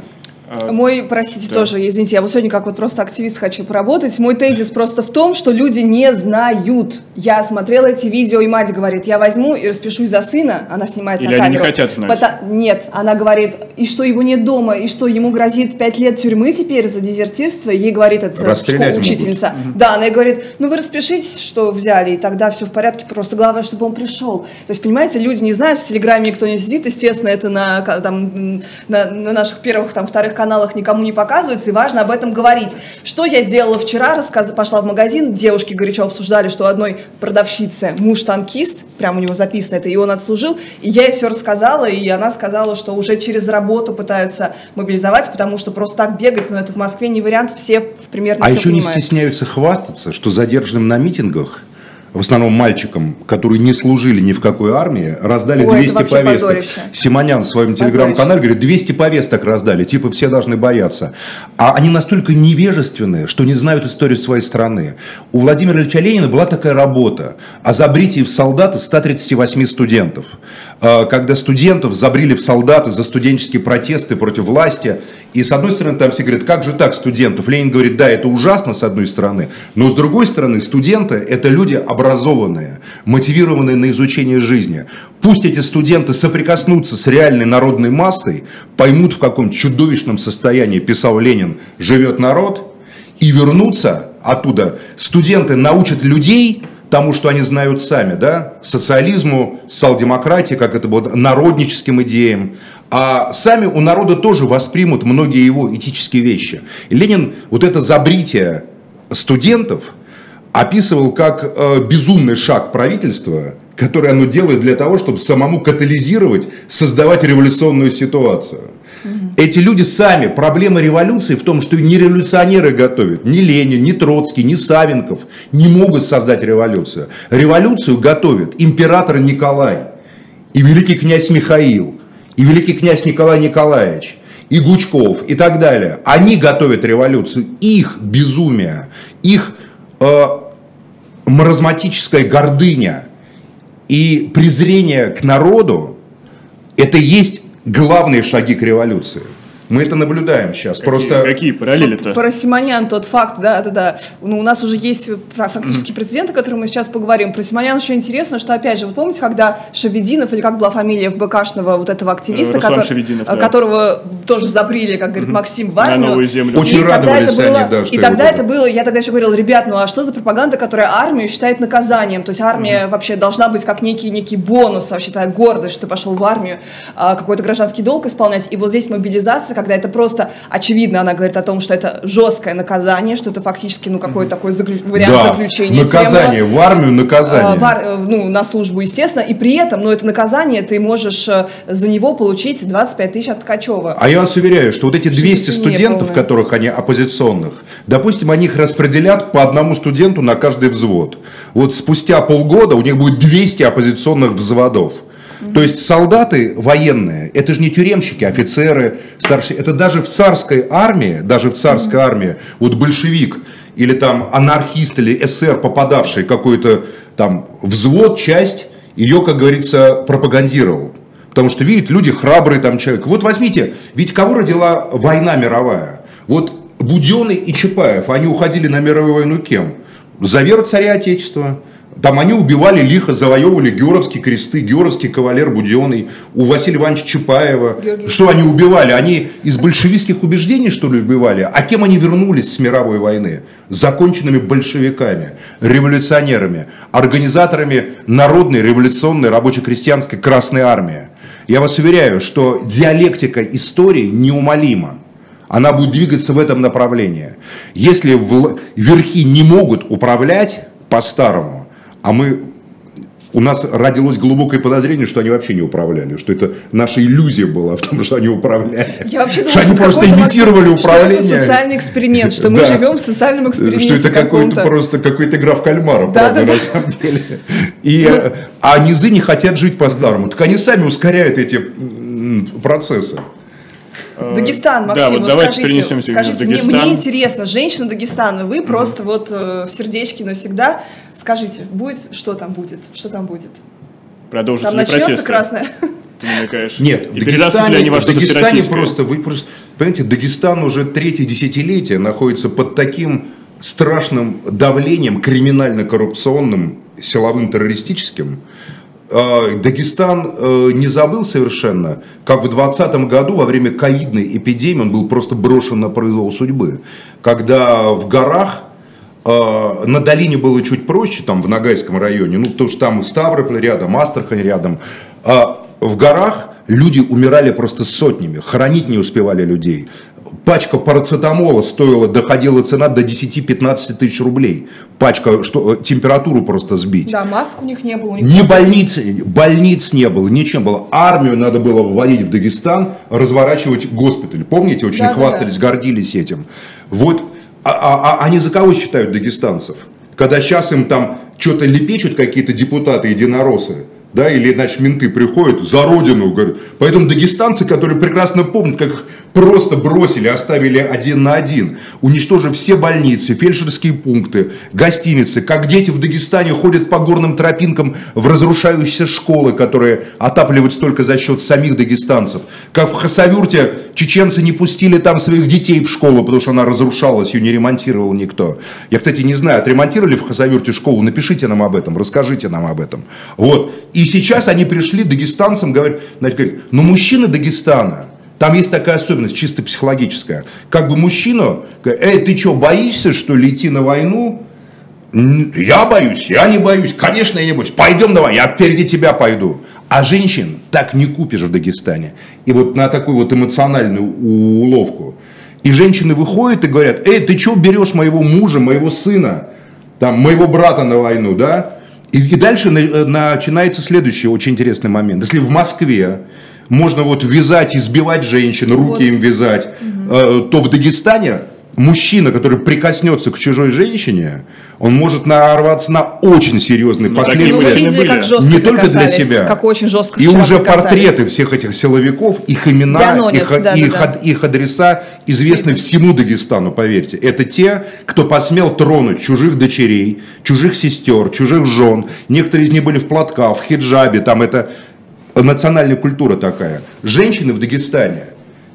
Мой, простите, Да. тоже, извините, я вот сегодня как вот просто активист хочу поработать. Мой тезис просто в том, что люди не знают. Я смотрела эти видео, и мать говорит, я возьму и распишусь за сына, она снимает Или на они не камеру. хотят знать? Пота- Нет, она говорит, и что его нет дома, и что ему грозит 5 лет тюрьмы теперь за дезертирство. Ей говорит Расстрелять школа- могут. учительница. Да, она ей говорит, ну вы распишитесь, что взяли, и тогда все в порядке, просто главное, чтобы он пришел. То есть, понимаете, люди не знают, в Телеграме никто не сидит, естественно, это на, там, на, на наших первых, там, вторых каналах никому не показывается, и важно об этом говорить. Что я сделала вчера, рассказ... пошла в магазин, девушки горячо обсуждали, что у одной продавщицы муж танкист, прям у него записано это, и он отслужил, и я ей все рассказала, и она сказала, что уже через работу пытаются мобилизовать, потому что просто так бегать, но это в Москве не вариант, все примерно А всё еще не понимают. стесняются хвастаться, что задержанным на митингах, в основном мальчикам, которые не служили ни в какой армии, раздали Ой, это 200 вообще повесток. позорище. Симонян в своем телеграм-канале говорит, 200 повесток раздали, типа все должны бояться. А они настолько невежественные, что не знают историю своей страны. У Владимира Ильича Ленина была такая работа о забритии в солдаты 138 студентов. Э, Когда студентов забрили в солдаты за студенческие протесты против власти, и с одной стороны там все говорят, как же так студентов? Ленин говорит, да, это ужасно с одной стороны, но с другой стороны студенты это люди образованные, мотивированные на изучение жизни. Пусть эти студенты соприкоснутся с реальной народной массой, поймут в каком чудовищном состоянии, писал Ленин, живет народ, и вернутся оттуда. Студенты научат людей тому, что они знают сами, да, социализму, социал-демократии, как это было, народническим идеям, а сами у народа тоже воспримут многие его этические вещи. И Ленин вот это забритие студентов описывал как э, безумный шаг правительства, который оно делает для того, чтобы самому катализировать, создавать революционную ситуацию. Эти люди сами, проблема революции в том, что не революционеры готовят, ни Ленин, ни Троцкий, ни Савенков не могут создать революцию. Революцию готовят император Николай и великий князь Михаил, и великий князь Николай Николаевич, и Гучков, и так далее. Они готовят революцию. Их безумие, их э, маразматическая гордыня и презрение к народу, это есть главные шаги к революции. Мы это наблюдаем сейчас. Какие, Просто... какие параллели-то? Про Симонян тот факт, да, да, да. Ну, у нас уже есть фактически прецеденты, о которых мы сейчас поговорим. Про Симонян еще интересно, что, опять же, вы помните, когда Шавединов, или как была фамилия ФБКшного вот этого активиста, Руслан который- да. которого тоже забрили, как говорит Максим, в армию. новую землю. Очень И тогда радовались это было- они, да, И тогда это было, я тогда еще говорила, ребят, ну а что за пропаганда, которая армию считает наказанием? То есть армия вообще должна быть как некий, некий бонус, вообще такая гордость, что ты пошел в армию, а, какой-то гражданский долг исполнять. И вот здесь мобилизация, когда это просто, очевидно, она говорит о том, что это жесткое наказание, что это фактически, ну, какой-то такой заклю- вариант Да, заключения. наказание, тюремного. в армию наказание. в ар- э, ну, на службу, естественно, и при этом, ну, это наказание, ты можешь э, за него получить 25 тысяч от Ткачева. А я вас уверяю, что вот эти 200 Шизофрения студентов, полная. которых они оппозиционных, допустим, они их распределят по одному студенту на каждый взвод. Вот спустя полгода у них будет 200 оппозиционных взводов. То есть солдаты военные, это же не тюремщики, офицеры, старшие, это даже в царской армии, даже в царской армии, вот большевик или там анархист или эсер, попадавший какой-то там взвод, часть, ее, как говорится, пропагандировал. Потому что, видит, люди храбрые там человек. Вот возьмите, ведь кого родила война мировая? Вот Буденный и Чапаев, они уходили на мировую войну кем? За веру царя Отечества. Там они убивали лихо, завоевывали Георгиевские кресты, Георгиевский кавалер Буденный, у Василия Ивановича Чапаева. Георгий Что они убивали? Они из большевистских убеждений, что ли, убивали? А кем они вернулись с мировой войны? Законченными большевиками, революционерами, организаторами народной революционной рабоче-крестьянской Красной Армии. Я вас уверяю, что диалектика истории неумолима. Она будет двигаться в этом направлении. Если верхи не могут управлять по-старому, а мы у нас родилось глубокое подозрение, что они вообще не управляли, что это наша иллюзия была в том, что они управляли. Я вообще думаю, что они это просто имитировали Максим, управление. Что это социальный эксперимент, что мы Да. живем в социальном эксперименте Что это какой-то просто какой-то игра в кальмара, Да, правда, да, на да. самом деле. И, э, а низы не хотят жить по-старому. Так они сами ускоряют эти процессы. Дагестан, Э, Да, Максим, вот вот давайте скажите, перенесемся скажите мне, Дагестан. мне интересно, женщина Дагестана, вы просто вот э, в сердечке навсегда, скажите, будет, что там будет, что там будет? Продолжатся Там начнется протесты? красное? Ты намекаешь? Нет, И Дагестане, они во в что-то Дагестане просто, вы просто, понимаете, Дагестан уже третье десятилетие находится под таким страшным давлением криминально-коррупционным, силовым, террористическим. Э, Дагестан э, не забыл совершенно, как в 2020 году во время ковидной эпидемии он был просто брошен на произвол судьбы. Когда в горах э, на долине было чуть проще, там в Ногайском районе, ну, потому что там Ставрополь рядом, Астрахань рядом. А в горах люди умирали просто сотнями, хоронить не успевали людей. Пачка парацетамола стоила, доходила цена до 10-15 тысяч рублей. Пачка, что, э, температуру просто сбить. Да, маск у них не было. у них Ни больницы, больниц не было, ничем было. Армию надо было вводить в Дагестан, разворачивать госпиталь. Помните, очень Да, да, хвастались, да. гордились этим. Вот, а, а- а они за кого считают дагестанцев? Когда сейчас им там что-то лепечут какие-то депутаты единороссы, да, или, значит, менты приходят за родину, говорят. Поэтому дагестанцы, которые прекрасно помнят, как их просто бросили, оставили один на один, уничтожив все больницы, фельдшерские пункты, гостиницы, как дети в Дагестане ходят по горным тропинкам в разрушающиеся школы, которые отапливаются только за счет самих дагестанцев, как в Хасавюрте чеченцы не пустили там своих детей в школу, потому что она разрушалась, ее не ремонтировал никто. Я, кстати, не знаю, отремонтировали в Хасавюрте школу, напишите нам об этом, расскажите нам об этом. Вот. И сейчас они пришли дагестанцам, говорят, знаете, говорят, ну мужчины Дагестана, там есть такая особенность, чисто психологическая. Как бы мужчину, эй, ты что, боишься, что ли, идти на войну? Я боюсь, я не боюсь, конечно, я не боюсь. Пойдем давай, я впереди тебя пойду. А женщин так не купишь в Дагестане. И вот на такую вот эмоциональную уловку. И женщины выходят и говорят, эй, ты что берешь моего мужа, моего сына, там, моего брата на войну, да? И, и дальше э, начинается следующий очень интересный момент. Если в Москве можно вот вязать, избивать женщин, руки Вот. им вязать, э, то в Дагестане мужчина, который прикоснется к чужой женщине, он может нарваться на очень серьезные Ну, последствия. видели, были. как жестко Не только для себя. Как очень жестко И уже прикасались. портреты всех этих силовиков, их имена, Дианонят, их, да, их, да, да. их адреса известны всему Дагестану, поверьте. Это те, кто посмел тронуть чужих дочерей, чужих сестер, чужих жен. Некоторые из них были в платках, в хиджабе, там это национальная культура такая. Женщины в Дагестане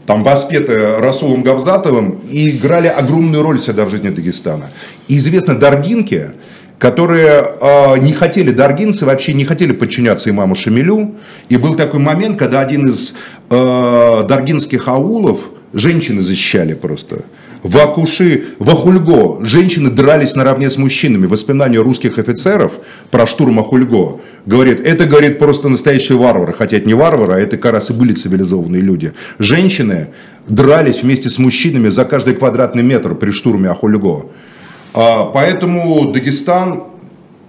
там воспеты Расулом Гавзатовым и играли огромную роль всегда в жизни Дагестана. И известно Даргинки, которые э, не хотели, даргинцы вообще не хотели подчиняться имаму Шамилю. И был такой момент, когда один из э, даргинских аулов, женщины защищали просто. В Акуши, в Ахульго женщины дрались наравне с мужчинами. Воспоминания русских офицеров про штурм Ахульго говорит, это, говорит, просто настоящие варвары. Хотя это не варвары, а это как раз и были цивилизованные люди. Женщины дрались вместе с мужчинами за каждый квадратный метр при штурме Ахульго. А, поэтому Дагестан,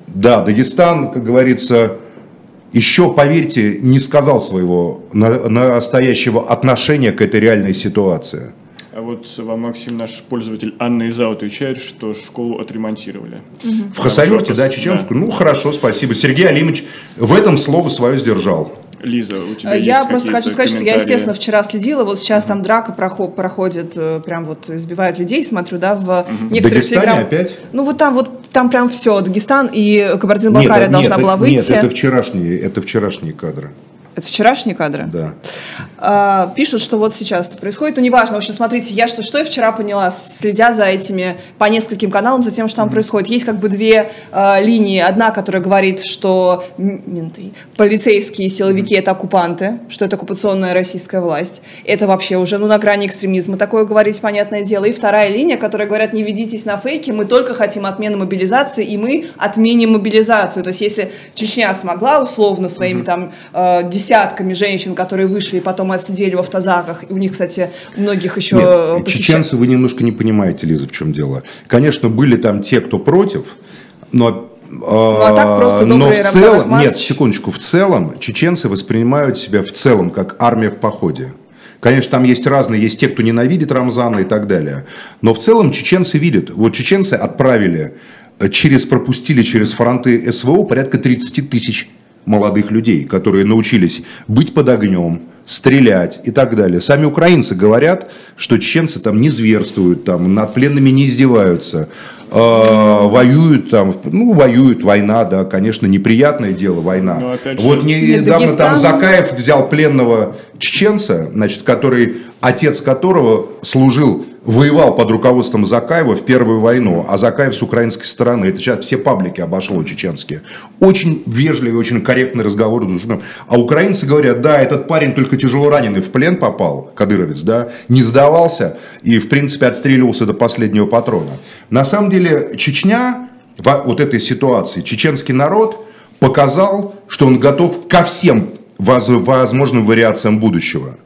да, Дагестан, как говорится, еще, поверьте, не сказал своего настоящего отношения к этой реальной ситуации. А вот вам, Максим, наш пользователь Анна Изау отвечает, что школу отремонтировали. Угу. В Хасавюрте, да, чеченскую? Да. Ну, хорошо, спасибо. Сергей Алимович в этом слово свое сдержал. Лиза, у тебя Я есть просто хочу сказать, что я, естественно, вчера следила, вот сейчас там драка проходит, э, прям вот избивают людей, смотрю, да, в угу. некоторых Дагестане опять? Ну вот там вот там прям все, Дагестан и Кабардино-Балкария должна нет, была выйти. Нет, это вчерашние, это вчерашние кадры. Это вчерашние кадры? Да. А, пишут, что вот сейчас это происходит. Ну, неважно. В общем, смотрите, я что, что я вчера поняла, следя за этими по нескольким каналам, за тем, что там mm-hmm. происходит. Есть как бы две а, линии. Одна, которая говорит, что менты, полицейские силовики mm-hmm. это оккупанты, что это оккупационная российская власть. Это вообще уже ну, на грани экстремизма. Такое говорить, понятное дело. И вторая линия, которая говорят, не ведитесь на фейки, мы только хотим отмены мобилизации, и мы отменим мобилизацию. То есть, если Чечня смогла условно своими mm-hmm. там а, десятками женщин, которые вышли и потом отсидели в автозаках. И у них, кстати, многих еще... Нет, похищали. чеченцы вы немножко не понимаете, Лиза, в чем дело. Конечно, были там те, кто против, но ну, а так просто но в целом, нет, секундочку, в целом чеченцы воспринимают себя в целом как армия в походе. Конечно, там есть разные, есть те, кто ненавидит Рамзана и так далее. Но в целом чеченцы видят. Вот чеченцы отправили, э, через, пропустили через фронты СВО порядка 30 тысяч молодых людей, которые научились быть под огнем, стрелять и так далее. Сами украинцы говорят, что чеченцы там не зверствуют, там, над пленными не издеваются, э, воюют там, ну, воюют, война, да, конечно, неприятное дело, война. Но, же, вот недавно там Закаев взял пленного чеченца, значит, который, отец которого служил воевал под руководством Закаева в Первую войну, а Закаев с украинской стороны. Это сейчас все паблики обошло чеченские. Очень вежливый, очень корректный разговор. А украинцы говорят, да, этот парень только тяжело раненый в плен попал, кадыровец, да, не сдавался и, в принципе, отстреливался до последнего патрона. На самом деле, Чечня, вот этой ситуации, чеченский народ показал, что он готов ко всем возможным вариациям будущего.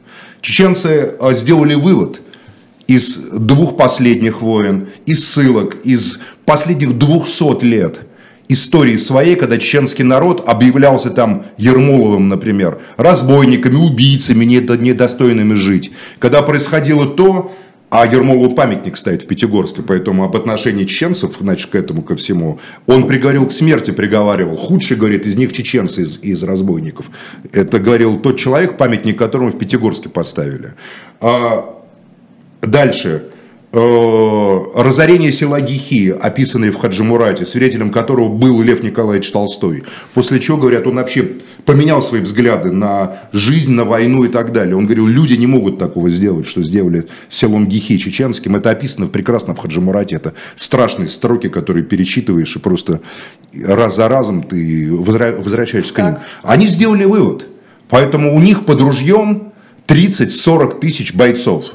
Чеченцы а, сделали вывод – из двух последних войн, из ссылок, из последних двухсот лет истории своей, когда чеченский народ объявлялся там Ермоловым, например, разбойниками, убийцами, недостойными жить. Когда происходило то, а Ермолову памятник стоит в Пятигорске, поэтому об отношении чеченцев, значит, к этому, ко всему, он приговорил к смерти, приговаривал. Худший, говорит, из них чеченцы из, из разбойников. Это говорил тот человек, памятник которому в Пятигорске поставили. А Дальше. Э, разорение села Гихи, описанное в Хаджимурате, свидетелем которого был Лев Николаевич Толстой. После чего, говорят, он вообще поменял свои взгляды на жизнь, на войну и так далее. Он говорил, люди не могут такого сделать, что сделали селом Гихи чеченским. Это описано прекрасно в Хаджимурате. Это страшные строки, которые перечитываешь и просто раз за разом ты возвращаешься к ним. Они сделали вывод. Поэтому у них под ружьем 30-40 тысяч бойцов.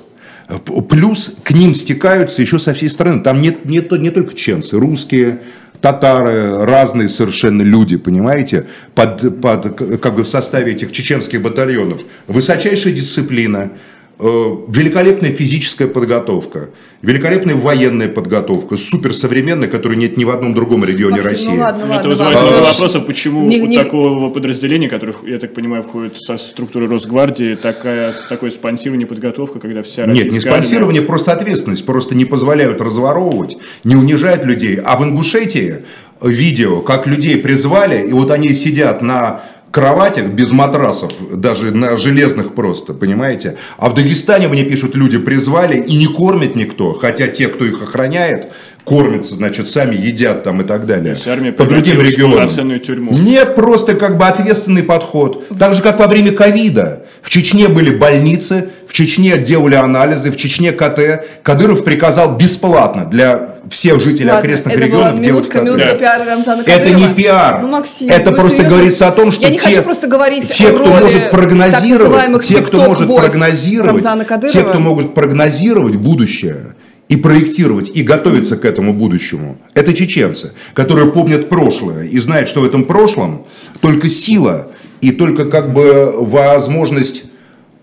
Плюс к ним стекаются еще со всей страны. Там нет, нет не только чеченцы, русские, татары, разные совершенно люди, понимаете, под, под, как бы в составе этих чеченских батальонов. Высочайшая дисциплина, великолепная физическая подготовка, великолепная военная подготовка, суперсовременная, которой нет ни в одном другом регионе Максим, России. Ну ладно, ладно, Это вызывает много вопросов, почему не, не... у такого подразделения, которых, я так понимаю, входит со структуры Росгвардии, такая, такое спонсирование, подготовка, когда вся Нет, не спонсирование, армия... просто ответственность. Просто не позволяют разворовывать, не унижают людей. А в Ингушетии видео, как людей призвали, и вот они сидят на кроватях без матрасов, даже на железных просто, понимаете? А в Дагестане мне пишут, люди призвали и не кормит никто, хотя те, кто их охраняет, кормятся, значит, сами едят там и так далее. армия по другим регионам. Тюрьму. Нет, просто как бы ответственный подход. Так же, как во время ковида. В Чечне были больницы, Чечне делали анализы, в Чечне КТ. Кадыров приказал бесплатно для всех жителей Ладно, окрестных это регионов была делать минутка, КТ. минутка Да. пиара Рамзана Это не пиар. Ну, Максим, это вы просто серьезно? говорится о том, что Я не те, хочу просто говорить те, о кто роли может прогнозировать, те, кто может прогнозировать, те, кто могут прогнозировать будущее и проектировать, и готовиться к этому будущему, это чеченцы, которые помнят прошлое и знают, что в этом прошлом только сила и только как бы возможность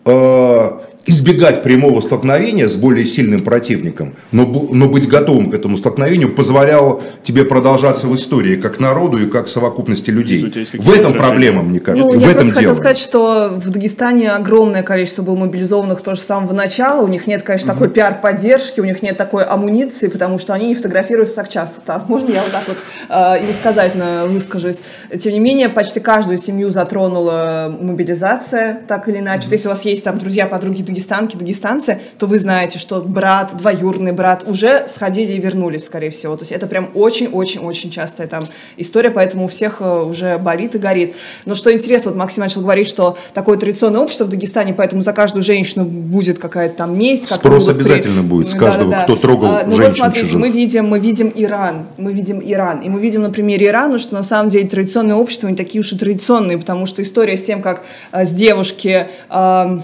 э, избегать прямого столкновения с более сильным противником, но, но быть готовым к этому столкновению позволяло тебе продолжаться в истории как народу и как совокупности людей. В этом проблема, мне кажется. Ну, в я этом просто хотела дело. сказать, что в Дагестане огромное количество было мобилизованных тоже с самого начала. У них нет, конечно, такой пиар-поддержки, у них нет такой амуниции, потому что они не фотографируются так часто. Можно я вот так вот э, иносказательно выскажусь? Тем не менее, почти каждую семью затронула мобилизация, так или иначе. Вот если у вас есть там друзья, подруги дагестанки, дагестанцы, то вы знаете, что брат, двоюродный брат уже сходили и вернулись, скорее всего. То есть это прям очень-очень-очень частая там история, поэтому у всех э, уже болит и горит. Но что интересно, вот Максим начал говорить, что такое традиционное общество в Дагестане, поэтому за каждую женщину будет какая-то там месть. Спрос обязательно будет с каждого, да, да. кто трогал А, Ну вот женщин смотрите, чужих. мы видим, мы видим Иран, мы видим Иран, и мы видим на примере Ирана, что на самом деле традиционные общества не такие уж и традиционные, потому что история с тем, как э, с девушки э,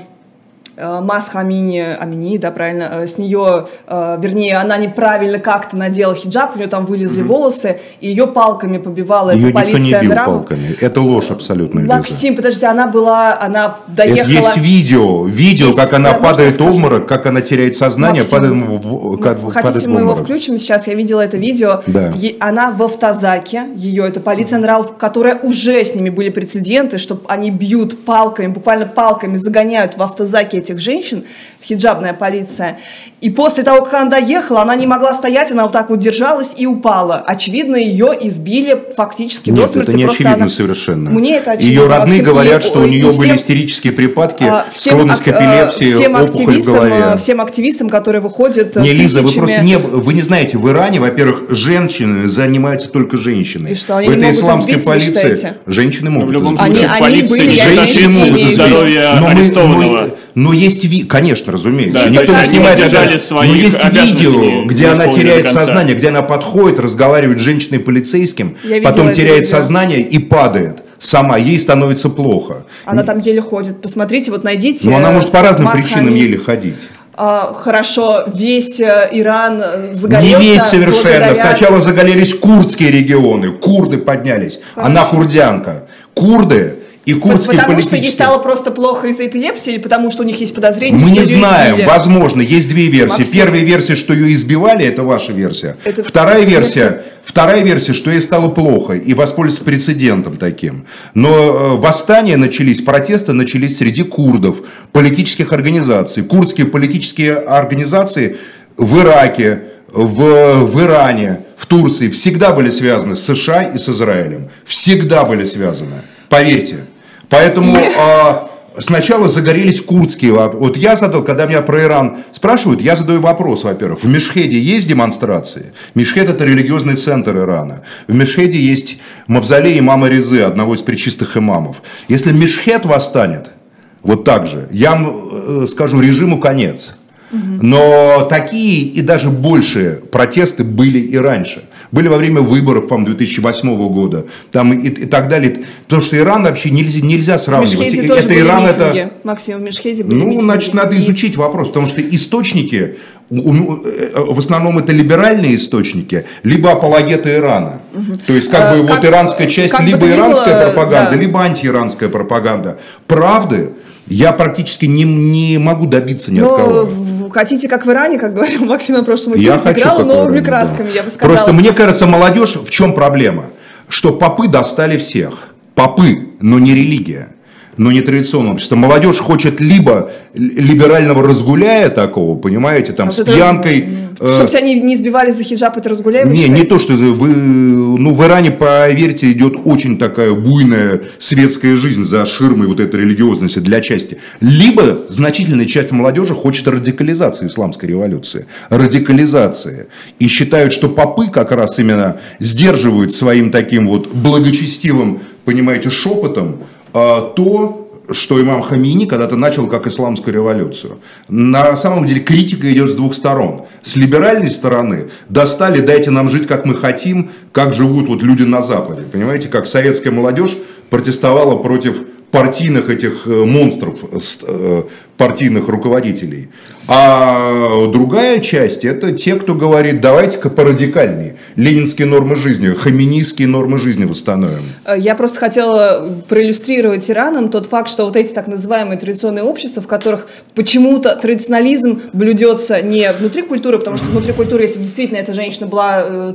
Мас Хамини, Амини, да, правильно, э, с нее, э, вернее, она неправильно как-то надела хиджаб, у нее там вылезли волосы, и ее палками побивала Ее эта никто не полиция бил палками. Это ложь абсолютно, Лиза. Максим, подожди, она была, она Это доехала... есть видео, видео, Есть, как она падает в я скажу? обморок, как она теряет сознание, Максим, падает, в, в- как Вы падает Хотите, в мы его включим сейчас? Я видела это видео. Да. Е- она в автозаке, ее, это полиция нравов, которая уже с ними были прецеденты, что они бьют палками, буквально палками загоняют в автозаке этих женщин, хиджабная полиция. И после того, как она доехала, она не могла стоять, она вот так вот держалась и упала. Очевидно, ее избили фактически до Нет, смерти. это не Просто очевидно она- совершенно. Мне это очевидно. Ее родные Максим, говорят, и- что у нее были всем- истерические припадки, а, склонность к эпилепсии, всем опухоль в активистам, голове. э, всем активистам, которые выходят э, Не, Лиза, вы тысячами- просто не, вы не знаете, в Иране, во-первых, женщины занимаются только женщины. И что, они в не этой могут исламской избить, полиции женщины могут в любом избить. Они- случае они полиция были, я считает Женщины могут избить. здоровье Но мы- арестованного. но- но есть, ви- конечно, разумеется. Да, Никто не они снимает своих Но есть видео, не- где не она теряет сознание, где она подходит, разговаривает с женщиной полицейским, Я потом теряет видео. сознание и падает сама. Ей становится плохо. Она там еле ходит. Посмотрите, вот найдите. Но она может по разным причинам еле ходить. А, хорошо, весь э, Иран э, Не загорелся. весь совершенно. благодаря- Сначала загорелись курдские регионы, курды поднялись. Она курдянка. Курды и курдские Потому что ей стало просто плохо из-за эпилепсии или потому что у них есть подозрение, Мы не знаем, избили? возможно, есть две версии. Максим. Первая версия, что ее избивали, это ваша версия. Это вторая версия, версия. вторая версия, что ей стало плохо и воспользоваться прецедентом таким. Но э, восстания начались, протесты начались среди курдов, политических организаций. Курдские политические организации в Ираке, в, в Иране, в Турции всегда были связаны с США и с Израилем. Всегда были связаны. Поверьте. Поэтому а, сначала загорелись курдские. воп- Вот я задал, когда меня про Иран спрашивают, я задаю вопрос, во-первых. В Мешхеде есть демонстрации? Мешхед это религиозный центр Ирана. В Мешхеде есть мавзолей имама Резы, одного из причистых имамов. Если Мешхед восстанет, вот так же, я э, скажу, режиму конец. Но такие и даже большие протесты были и раньше. Были во время выборов, по-моему, 2008 года, там и, и так далее. Потому что Иран вообще нельзя, нельзя сравнивать. Это были Иран, митинги. это... Максим, в Мешхеде были Ну, митинги. значит, надо И- изучить вопрос, потому что источники, э, в основном это либеральные источники, либо апологеты Ирана. То есть, как А, бы, вот как- иранская часть, бы либо было, иранская пропаганда, да. либо антииранская пропаганда. Правды я практически не, не могу добиться ни от Но кого. Хотите, как в Иране, как говорил Максим на прошлом эфире, Я хочу сыграла как новыми Иран, да. красками, я бы сказала. Просто мне кажется, молодежь, в чем проблема? Что попы достали всех. Попы, но не религия. Но не традиционное общество. Молодежь хочет либо либерального разгуляя такого, понимаете, там, Вот с это- пьянкой. э, Чтобы тебя не, не избивали за хиджаб, это разгуляй, вы не, не то, что вы, ну, в Иране, поверьте, идет очень такая буйная светская жизнь за ширмой вот этой религиозности для части. Либо значительная часть молодежи хочет радикализации исламской революции. Радикализации. И считают, что попы как раз именно сдерживают своим таким вот благочестивым, понимаете, шепотом а, то, что имам Хамини когда-то начал как исламскую революцию. На самом деле критика идет с двух сторон. С либеральной стороны достали, дайте нам жить, как мы хотим, как живут вот люди на Западе. Понимаете, как советская молодежь протестовала против партийных этих э, монстров, э, партийных руководителей. А другая часть это те, кто говорит, давайте-ка порадикальнее. Ленинские нормы жизни, хаминистские нормы жизни восстановим. Э, я просто хотела проиллюстрировать Ираном тот факт, что вот эти так называемые традиционные общества, в которых почему-то традиционализм блюдется не внутри культуры, потому что внутри культуры, если действительно эта женщина была э,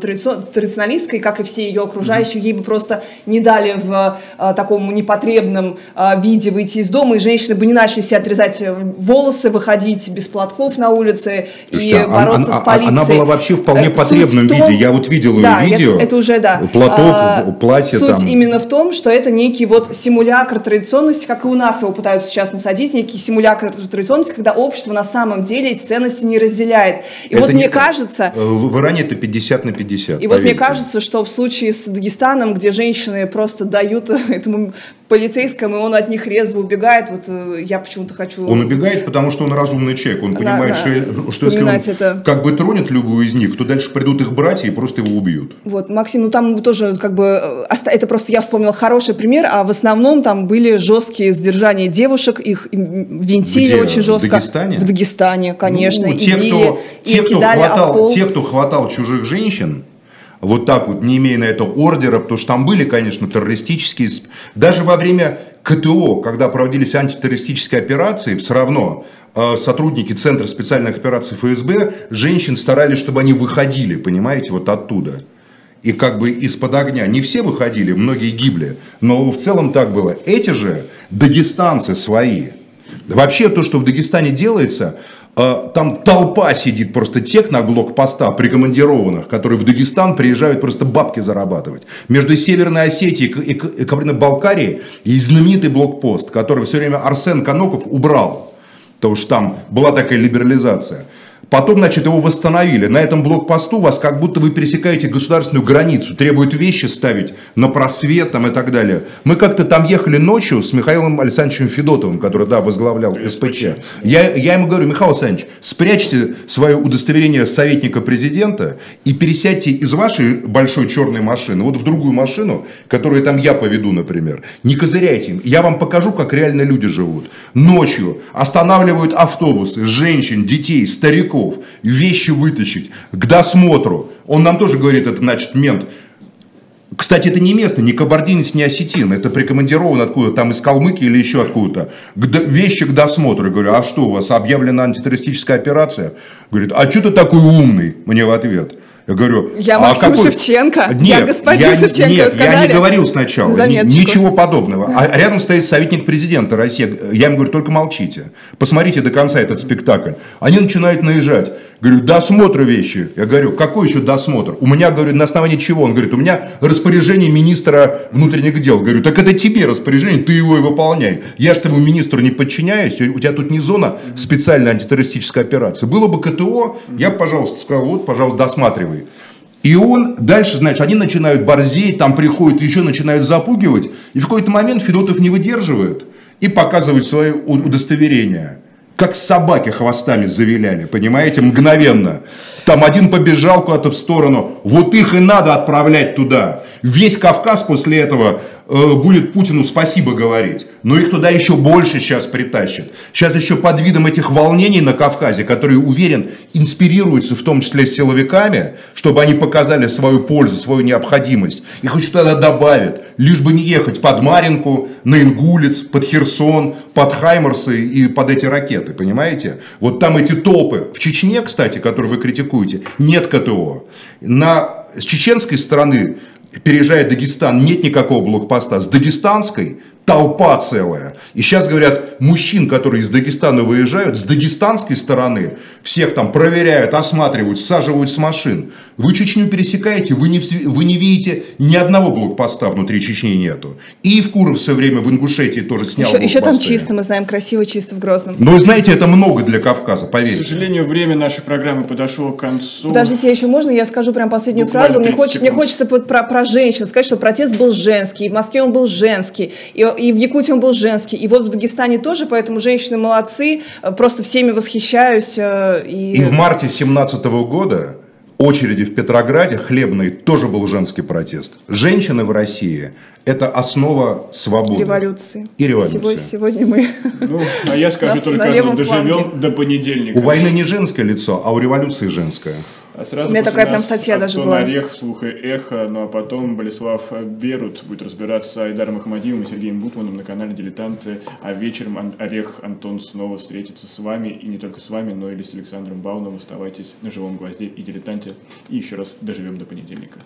традиционалисткой, как и все ее окружающие, ей бы просто не дали в э, таком непотребном виде выйти из дома, и женщины бы не начали себе отрезать волосы, выходить без платков на улице Слушайте, и а, бороться она, с полицией. Она была вообще в вполне э, потребном том, виде. Я вот видел да, ее видео. Это, это уже, да. Платок, а, платье Суть там. именно в том, что это некий вот симулятор традиционности, как и у нас его пытаются сейчас насадить, некий симулятор традиционности, когда общество на самом деле эти ценности не разделяет. И это вот не, мне кажется... Э, в Иране это 50 на 50. И поверьте. вот мне кажется, что в случае с Дагестаном, где женщины просто дают этому полицейскому, и он от них резво убегает, вот э, я почему-то хочу... Он убегает, потому что он разумный человек. Он понимает, да, что, что если он это... как бы тронет любую из них, то дальше придут их братья и просто его убьют. Вот, Максим, ну там тоже как бы... Э, это просто я вспомнила хороший пример, а в основном там были жесткие сдержания девушек, их винтили Где? очень жестко. В Дагестане? В Дагестане, конечно. Ну, те, кто, те, кто хватал, те, кто хватал чужих женщин, вот так вот, не имея на это ордера, потому что там были, конечно, террористические... Даже во время КТО, когда проводились антитеррористические операции, все равно э, сотрудники Центра специальных операций ФСБ женщин старались, чтобы они выходили, понимаете, вот оттуда. И как бы из-под огня. Не все выходили, многие гибли. Но в целом так было. Эти же дагестанцы свои. Вообще то, что в Дагестане делается, там толпа сидит просто тех на блокпоста прикомандированных, которые в Дагестан приезжают просто бабки зарабатывать. Между Северной Осетией и Кабардино-Балкарией есть знаменитый блокпост, который все время Арсен Каноков убрал. Потому что там была такая либерализация. Потом, значит, его восстановили. На этом блокпосту вас как будто вы пересекаете государственную границу, требуют вещи ставить на просвет там, и так далее. Мы как-то там ехали ночью с Михаилом Александровичем Федотовым, который, да, возглавлял СПЧ. Я, я ему говорю, Михаил Александрович, спрячьте свое удостоверение советника президента и пересядьте из вашей большой черной машины вот в другую машину, которую там я поведу, например. Не козыряйте им. Я вам покажу, как реально люди живут. Ночью останавливают автобусы, женщин, детей, стариков, стариков, вещи вытащить к досмотру. Он нам тоже говорит, это значит мент. Кстати, это не место, не кабардинец, не осетин. Это прикомандирован откуда там из Калмыкии или еще откуда-то. Вещи к досмотру. Я говорю, а что, у вас объявлена антитеррористическая операция? Говорит, а что ты такой умный? Мне в ответ. Я говорю, я а Максим какой... Шевченко, нет, я господин я, Шевченко, нет, сказали? я не говорил сначала, Заметочку. ничего подобного. А рядом стоит советник президента России. Я им говорю, только молчите. Посмотрите до конца этот спектакль. Они начинают наезжать. Говорю, досмотр вещи. Я говорю, какой еще досмотр? У меня, говорю, на основании чего? Он говорит, у меня распоряжение министра внутренних дел. Говорю, так это тебе распоряжение, ты его и выполняй. Я же твоему министру не подчиняюсь, у тебя тут не зона специальной антитеррористической операции. Было бы КТО, я, пожалуйста, сказал, вот, пожалуйста, досматривай. И он дальше, знаешь, они начинают борзеть, там приходят, еще начинают запугивать. И в какой-то момент Федотов не выдерживает и показывает свое удостоверение как собаки хвостами завиляли, понимаете, мгновенно. Там один побежал куда-то в сторону, вот их и надо отправлять туда. Весь Кавказ после этого будет Путину спасибо говорить. Но их туда еще больше сейчас притащат. Сейчас еще под видом этих волнений на Кавказе, которые, уверен, инспирируются в том числе силовиками, чтобы они показали свою пользу, свою необходимость. Их еще тогда добавят, лишь бы не ехать под Маринку, на Ингулец, под Херсон, под Хаймерсы и под эти ракеты, понимаете? Вот там эти толпы. В Чечне, кстати, которые вы критикуете, нет КТО. На, с чеченской стороны переезжая Дагестан, нет никакого блокпоста. С дагестанской толпа целая. И сейчас говорят, мужчин, которые из Дагестана выезжают, с дагестанской стороны всех там проверяют, осматривают, саживают с машин. Вы Чечню пересекаете, вы не, вы не видите ни одного блокпоста внутри Чечни нету. И в Куров все время в Ингушетии тоже снял Еще, еще там чисто, мы знаем, красиво чисто в Грозном. Но знаете, это много для Кавказа, поверьте. К сожалению, время нашей программы подошло к концу. Подождите, еще можно я скажу прям последнюю Буквально фразу? Мне, хочет, мне хочется про, про женщин сказать, что протест был женский, и в Москве он был женский. И и в Якутии он был женский, и вот в Дагестане тоже, поэтому женщины молодцы, просто всеми восхищаюсь. И, и в марте 17 года очереди в Петрограде хлебной тоже был женский протест. Женщины в России – это основа свободы. Революции. И революции. Сегодня, сегодня мы Ну, а я скажу только одно, доживем до понедельника. У войны не женское лицо, а у революции женское. А сразу У меня такая прям статья даже была. Орех, вслух и эхо, ну а потом Болеслав Берут будет разбираться с Айдаром Ахмадиевым и Сергеем Бутманом на канале «Дилетанты», а вечером Орех Антон снова встретится с вами, и не только с вами, но и с Александром Бауновым. Оставайтесь на живом гвозде и «Дилетанте», и еще раз доживем до понедельника.